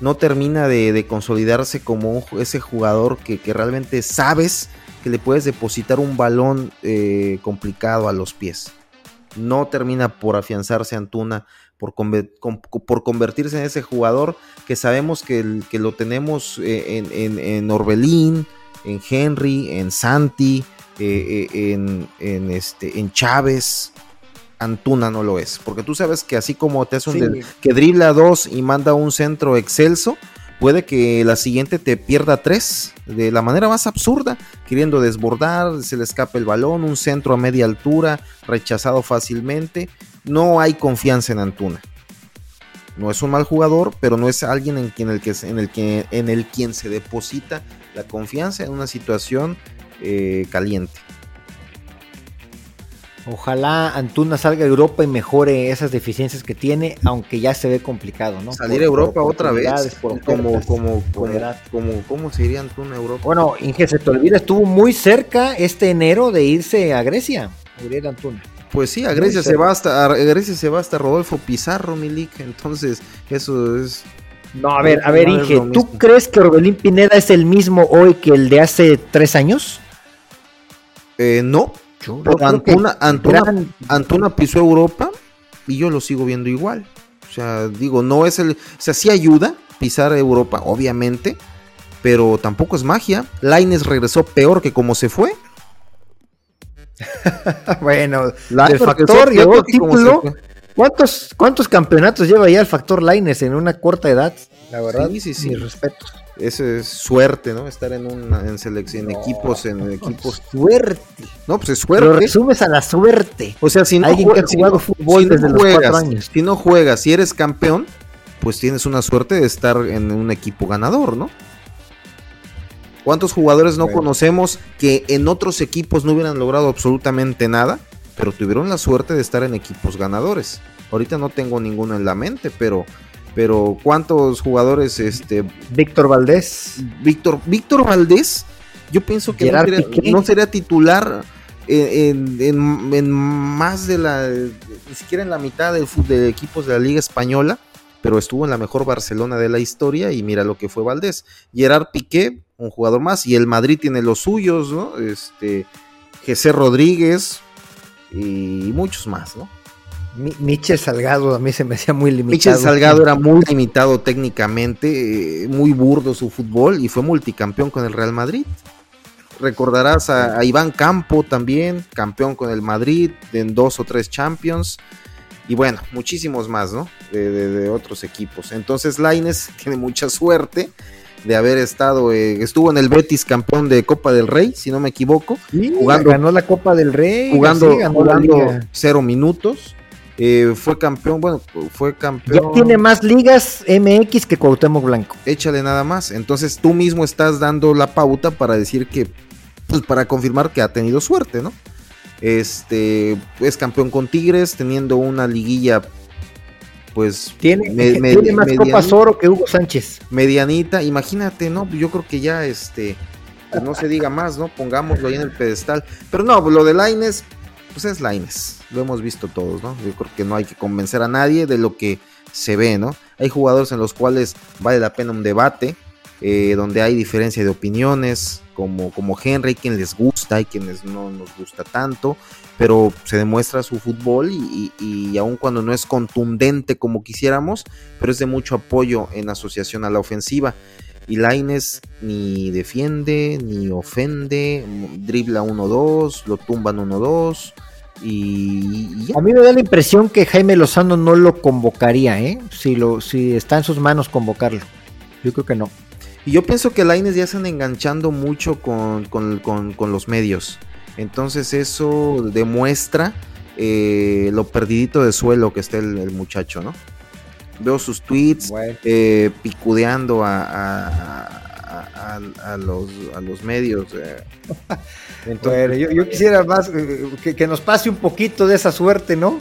no termina de, consolidarse como ese jugador que, realmente sabes que le puedes depositar un balón eh, complicado a los pies no termina por afianzarse Antuna, por, convertirse en ese jugador que sabemos que, lo tenemos eh, en, en, Orbelín, en Henry, en Santi, eh, en, en, este, en Chávez. Antuna no lo es, porque tú sabes que así como te hace un que dribla dos y manda un centro excelso, puede que la siguiente te pierda tres de la manera más absurda, queriendo desbordar, se le escape el balón, un centro a media altura, rechazado fácilmente. No hay confianza en Antuna. No es un mal jugador, pero no es alguien en, quien el, que, en, el, que, en el quien se deposita la confianza en una situación eh, caliente. Ojalá Antuna salga a Europa y mejore esas deficiencias que tiene, aunque ya se ve complicado, ¿no? Salir a Europa otra vez. como, como, como, ¿Cómo se iría Antuna a Europa? Bueno, Inge, se te olvida, estuvo muy cerca este enero de irse a Grecia, Antuna. Pues sí, a Grecia se va hasta a Grecia se va hasta Rodolfo Pizarro, Milik, entonces eso es no, a ver, a ver, Inge, ¿tú crees que Orbelín Pineda es el mismo hoy que el de hace tres años? Eh, no, Antuna, Antuna, pisó Europa y yo lo sigo viendo igual. O sea, digo, no es el. O sea, sí ayuda pisar Europa, obviamente, pero tampoco es magia. Laines regresó peor que como se fue. bueno, el factor título. ¿Cuántos, ¿Cuántos campeonatos lleva ya el factor Laines en una corta edad? La verdad, sí, sí, sí. mis respetos. Eso es suerte, ¿no? Estar en una en selección, en equipos, en equipos. Suerte. No, pues es suerte. Pero resumes a la suerte. O sea, si no, juegas, si fútbol desde los cuatro años. Si no juegas, si eres campeón, pues tienes una suerte de estar en un equipo ganador, ¿no? ¿Cuántos jugadores no conocemos que en otros equipos no hubieran logrado absolutamente nada, pero tuvieron la suerte de estar en equipos ganadores? Ahorita no tengo ninguno en la mente, pero pero ¿cuántos jugadores? Este, Víctor Valdés. Víctor, Víctor Valdés, yo pienso que no sería, titular en, más de la, ni siquiera en la mitad del de equipos de la Liga Española, pero estuvo en la mejor Barcelona de la historia y mira lo que fue Valdés. Gerard Piqué, un jugador más, y el Madrid tiene los suyos, ¿no? Este, José Rodríguez y muchos más, ¿no? Michel Salgado a mí se me hacía muy limitado. Michel Salgado era muy limitado técnicamente, eh, muy burdo su fútbol y fue multicampeón con el Real Madrid. Recordarás a, Iván Campo también, campeón con el Madrid en dos o tres Champions. Y bueno, muchísimos más, ¿no? De, otros equipos. Entonces Laines tiene mucha suerte de haber estado, eh, estuvo en el Betis campeón de Copa del Rey, si no me equivoco. jugando, ganó la Copa del Rey. Jugando, jugando cero minutos eh, fue campeón, bueno, fue campeón. Ya tiene más ligas MX que Cuauhtémoc Blanco. Échale nada más. Entonces tú mismo estás dando la pauta para decir que, pues para confirmar que ha tenido suerte, ¿no? Este es campeón con Tigres, teniendo una liguilla, pues. Tiene, más Copas Oro que Hugo Sánchez. Medianita, imagínate, ¿no? Yo creo que ya, este, no se diga más, ¿no? Pongámoslo ahí en el pedestal. Pero no, lo de Laines, pues es Laines lo hemos visto todos, ¿no? Yo creo que no hay que convencer a nadie de lo que se ve, ¿no? Hay jugadores en los cuales vale la pena un debate, eh, donde hay diferencia de opiniones, como, como Henry, quien les gusta y quienes no nos gusta tanto, pero se demuestra su fútbol y, y, aun cuando no es contundente como quisiéramos, pero es de mucho apoyo en asociación a la ofensiva. Y Laines ni defiende, ni ofende, dribla 1-2, lo tumban 1-2 y, a mí me da la impresión que Jaime Lozano no lo convocaría, ¿eh? Si, lo, si está en sus manos convocarlo. Yo creo que no. Y yo pienso que Laines ya están enganchando mucho con, los medios. Entonces eso demuestra eh, lo perdidito de suelo que está el, muchacho, ¿no? Veo sus tweets, eh, picudeando a, a, los, a los medios. Eh. Entonces, yo, quisiera más que, que, nos pase un poquito de esa suerte, ¿no?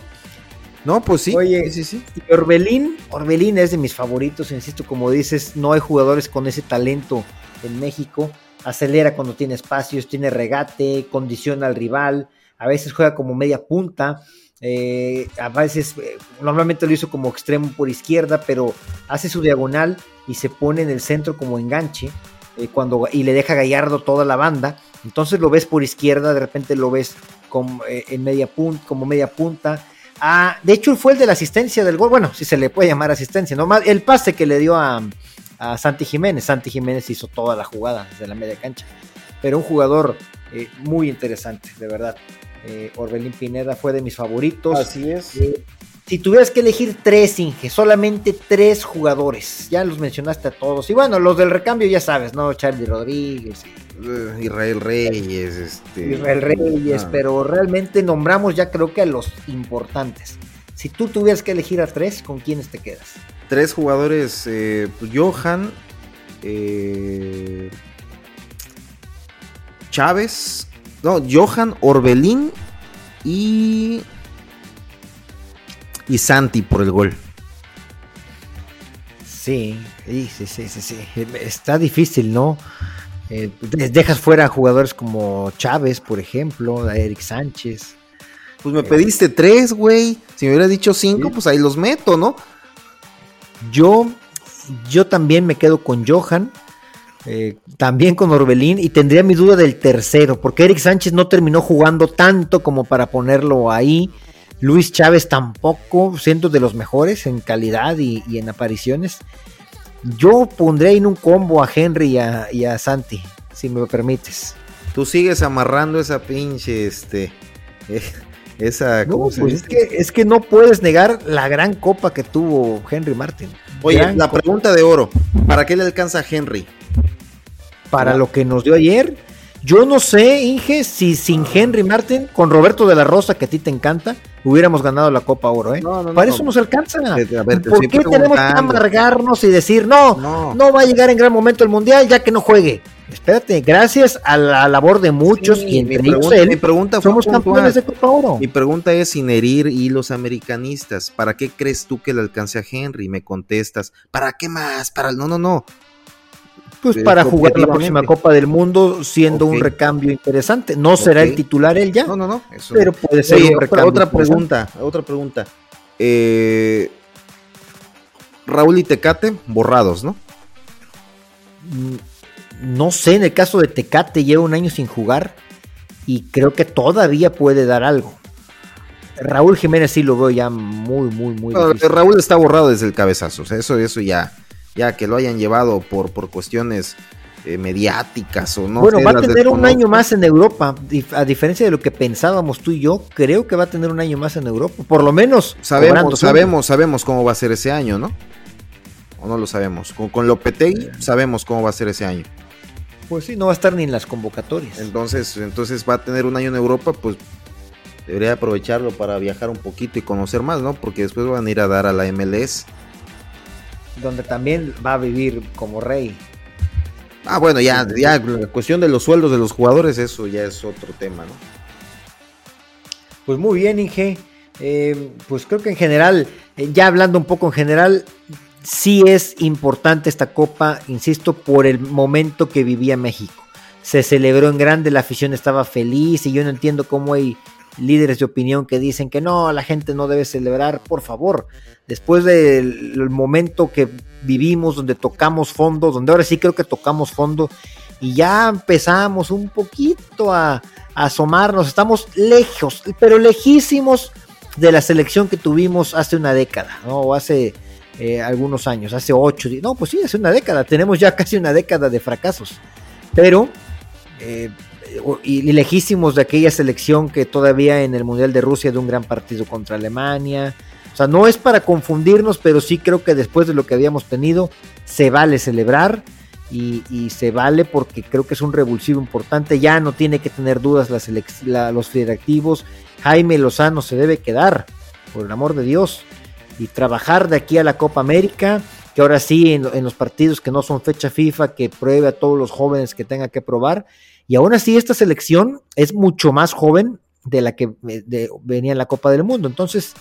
No, pues sí. Oye, sí, sí. Orbelín, Orbelín es de mis favoritos, insisto, como dices, no hay jugadores con ese talento en México. Acelera cuando tiene espacios, tiene regate, condiciona al rival, a veces juega como media punta. Eh, a veces, eh, normalmente lo hizo como extremo por izquierda, pero hace su diagonal y se pone en el centro como enganche eh, cuando, y le deja Gallardo toda la banda. Entonces lo ves por izquierda, de repente lo ves como, en media punta, como media punta Ah, de hecho, fue el de la asistencia del gol. Bueno, si se le puede llamar asistencia, ¿no? El pase que le dio a, Santi Jiménez. Santi Jiménez hizo toda la jugada desde la media cancha. Pero un jugador eh, muy interesante, de verdad. Eh, Orbelín Pineda fue de mis favoritos. Así es. Eh, si tuvieras que elegir tres, Inge, solamente tres jugadores, ya los mencionaste a todos. Y bueno, los del recambio ya sabes, ¿no? Charlie Rodríguez. Israel Reyes, este. Israel Reyes, ah. pero realmente nombramos ya creo que a los importantes. Si tú tuvieras que elegir a tres, ¿con quiénes te quedas? Tres jugadores, eh, Johan, eh, Chávez, no, Johan, Orbelín y y Santi por el gol. Sí, sí, sí, sí, sí. Está difícil, ¿no? Eh, dejas fuera a jugadores como Chávez, por ejemplo, a Eric Sánchez. Pues me pediste tres, güey. Si me hubieras dicho cinco, pues ahí los meto, ¿no? Yo, yo también me quedo con Johan. Eh, también con Orbelín y tendría mi duda del tercero, porque Eric Sánchez no terminó jugando tanto como para ponerlo ahí. Luis Chávez tampoco, siendo de los mejores en calidad y, en apariciones. Yo pondré en un combo a Henry y a, Santi, si me lo permites. Tú sigues amarrando esa pinche, este, eh, esa... ¿cómo pues es, que, es que no puedes negar la gran copa que tuvo Henry Martin. Oye, la pregunta de oro, ¿para qué le alcanza a Henry? Para lo que nos dio ayer. Yo no sé, Inge, si sin Henry Martin, con Roberto de la Rosa, que a ti te encanta, hubiéramos ganado la Copa Oro, ¿eh? Para eso nos alcanza. ¿Por qué tenemos que amargarnos y decir, no, no, va a llegar en gran momento el Mundial ya que no juegue? Espérate, gracias a la labor de muchos y entre mi pregunta, mi pregunta somos campeones de Copa Oro. Mi pregunta es sin herir y los americanistas, ¿para qué crees tú que le alcance a Henry? Me contestas, ¿para qué más? Para no, no, no. Pues para jugar la próxima Copa del Mundo siendo un recambio interesante. No será el titular él ya. No, no, no. Pero puede ser un recambio. Otra pregunta, otra pregunta. Eh, Raúl y Tecate borrados, ¿no? Mm, no sé, en el caso de Tecate lleva un año sin jugar y creo que todavía puede dar algo. Raúl Jiménez sí lo veo ya muy, muy, muy. Raúl está borrado desde el cabezazo, eso, eso ya ya que lo hayan llevado por, por cuestiones eh, mediáticas o no. Bueno, va a tener un año más en Europa, a diferencia de lo que pensábamos tú y yo, creo que va a tener un año más en Europa, por lo menos. Sabemos, sabemos, sabemos cómo va a ser ese año, ¿no? O no lo sabemos. Con, con Lopetegui sabemos cómo va a ser ese año. Pues sí, no va a estar ni en las convocatorias. Entonces, entonces va a tener un año en Europa, pues debería aprovecharlo para viajar un poquito y conocer más, ¿no? Porque después van a ir a dar a la MLS donde también va a vivir como rey. Ah, bueno, ya, ya la cuestión de los sueldos de los jugadores, eso ya es otro tema, ¿no? Pues muy bien, Inge. Eh, pues creo que en general, eh, ya hablando un poco en general, sí es importante esta copa, insisto, por el momento que vivía México. Se celebró en grande, la afición estaba feliz y yo no entiendo cómo hay líderes de opinión que dicen que no, la gente no debe celebrar, por favor, después del momento que vivimos, donde tocamos fondo, donde ahora sí creo que tocamos fondo, y ya empezamos un poquito a, asomarnos, estamos lejos, pero lejísimos de la selección que tuvimos hace una década, ¿no? O hace eh, algunos años, hace ocho, no, pues sí, hace una década, tenemos ya casi una década de fracasos, pero... Eh, y, lejísimos de aquella selección que todavía en el Mundial de Rusia de un gran partido contra Alemania. O sea, no es para confundirnos, pero sí creo que después de lo que habíamos tenido, se vale celebrar y, se vale porque creo que es un revulsivo importante. Ya no tiene que tener dudas los federativos. Jaime Lozano se debe quedar, por el amor de Dios. y trabajar de aquí a la Copa América, que ahora sí en, los partidos que no son fecha FIFA, que pruebe a todos los jóvenes que tenga que probar. Y aún así esta selección es mucho más joven de la que venía en la Copa del Mundo. Entonces,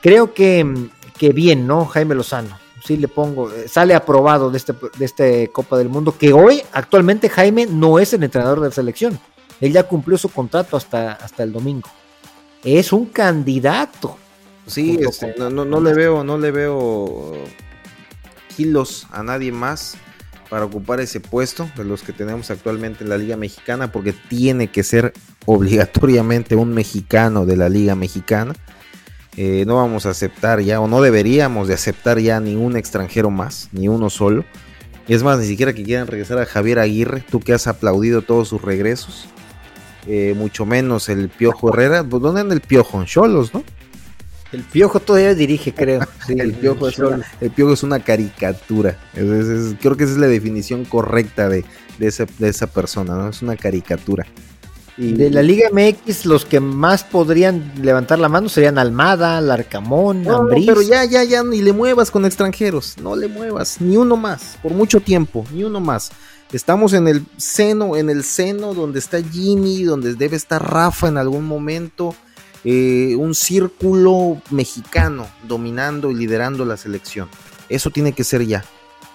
creo que, que bien, ¿no? Jaime Lozano. Sí le pongo, eh, sale aprobado de este, de este Copa del Mundo, que hoy actualmente Jaime no es el entrenador de la selección. Él ya cumplió su contrato hasta, hasta el domingo. Es un candidato. Sí, este, no, no, le veo, no le veo kilos a nadie más para ocupar ese puesto de los que tenemos actualmente en la Liga Mexicana, porque tiene que ser obligatoriamente un mexicano de la Liga Mexicana. Eh, no vamos a aceptar ya, o no deberíamos de aceptar ya ningún extranjero más, ni uno solo. Es más, ni siquiera que quieran regresar a Javier Aguirre, tú que has aplaudido todos sus regresos. Eh, mucho menos el Piojo Herrera. ¿Dónde anda el Piojo? En Cholos, ¿no? El Piojo todavía dirige, creo. el, piojo es una, el, Piojo es una, caricatura. creo que esa es la definición correcta de, esa, persona, ¿no? Es una caricatura. Y, de la Liga MX, los que más podrían levantar la mano serían Almada, Larcamón, no, pero ya, ya, ya, ni le muevas con extranjeros. No le muevas, ni uno más, por mucho tiempo, ni uno más. Estamos en el seno, en el seno donde está Jimmy, donde debe estar Rafa en algún momento. Eh, un círculo mexicano dominando y liderando la selección. Eso tiene que ser ya.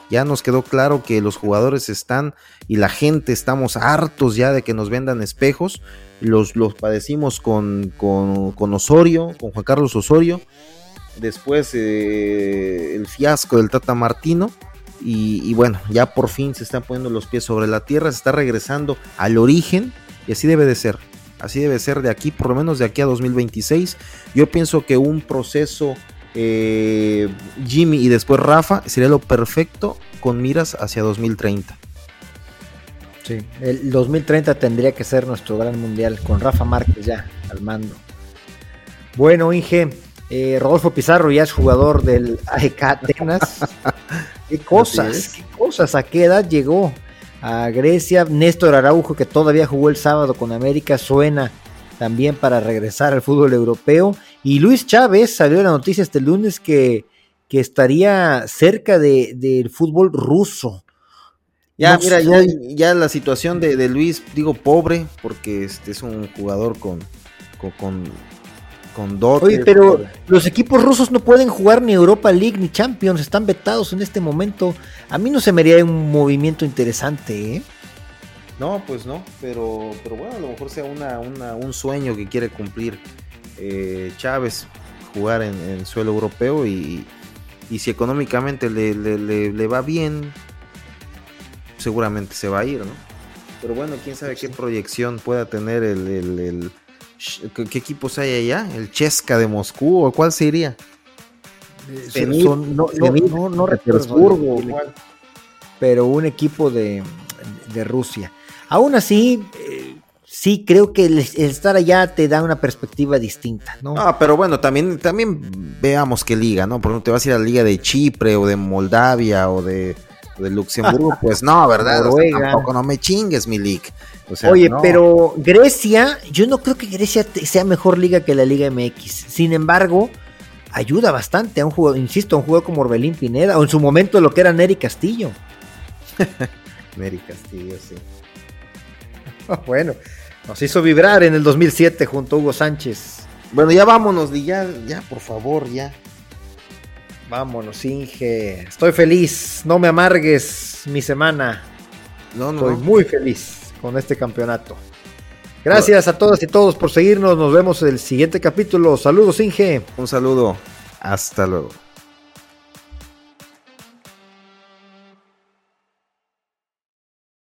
Ya nos quedó claro que los jugadores están y la gente estamos hartos ya de que nos vendan espejos. Los, los padecimos con, con, Osorio, con Juan Carlos Osorio. Después eh, el fiasco del Tata Martino y, bueno, ya por fin se están poniendo los pies sobre la tierra, se está regresando al origen y así debe de ser. Así debe ser de aquí, por lo menos de aquí a 2026. Yo pienso que un proceso eh, Jimmy y después Rafa sería lo perfecto con miras hacia 2030. Sí, el 2030 tendría que ser nuestro gran mundial con Rafa Márquez ya al mando. Bueno, Inge, eh, Rodolfo Pizarro ya es jugador del AEK Atenas. qué cosas, qué cosas, a qué edad llegó a Grecia. Néstor Araujo, que todavía jugó el sábado con América, suena también para regresar al fútbol europeo. Y Luis Chávez salió en la noticia este lunes que, que estaría cerca del fútbol ruso. Ya, mira, ya, ya, la situación de, Luis, digo pobre, porque este es un jugador con, con con Oye, pero los equipos rusos no pueden jugar ni Europa League ni Champions, están vetados en este momento. A mí no se me haría un movimiento interesante, ¿eh? No, pues no, pero, pero bueno, a lo mejor sea una, un sueño que quiere cumplir eh, Chávez, jugar en, suelo europeo y, si económicamente le, va bien, seguramente se va a ir, ¿no? Pero bueno, quién sabe qué proyección pueda tener el ¿Qué, equipos hay allá? ¿El Chesca de Moscú o cuál sería? Eh, no, no, no, pero un equipo de, Rusia. Aún así, eh, sí creo que el, estar allá te da una perspectiva distinta, ¿no? Ah, pero bueno, también, también veamos qué liga, ¿no? Por ejemplo, te vas a ir a la liga de Chipre o de Moldavia o de, Luxemburgo, pues no, ¿verdad? tampoco no me chingues, mi league. Oye, pero Grecia, yo no creo que Grecia sea mejor liga que la Liga MX. Sin embargo, ayuda bastante a un jugador, insisto, a un jugador como Orbelín Pineda, o en su momento lo que era Neri Castillo. Neri Castillo, sí. bueno, nos hizo vibrar en el 2007 junto a Hugo Sánchez. Bueno, ya vámonos, ya, ya, por favor, ya. Vámonos, Inge. Estoy feliz. No me amargues mi semana. No, no. Estoy muy feliz con este campeonato. Gracias a todas y todos por seguirnos. Nos vemos en el siguiente capítulo. Saludos, Inge. Un saludo. Hasta luego.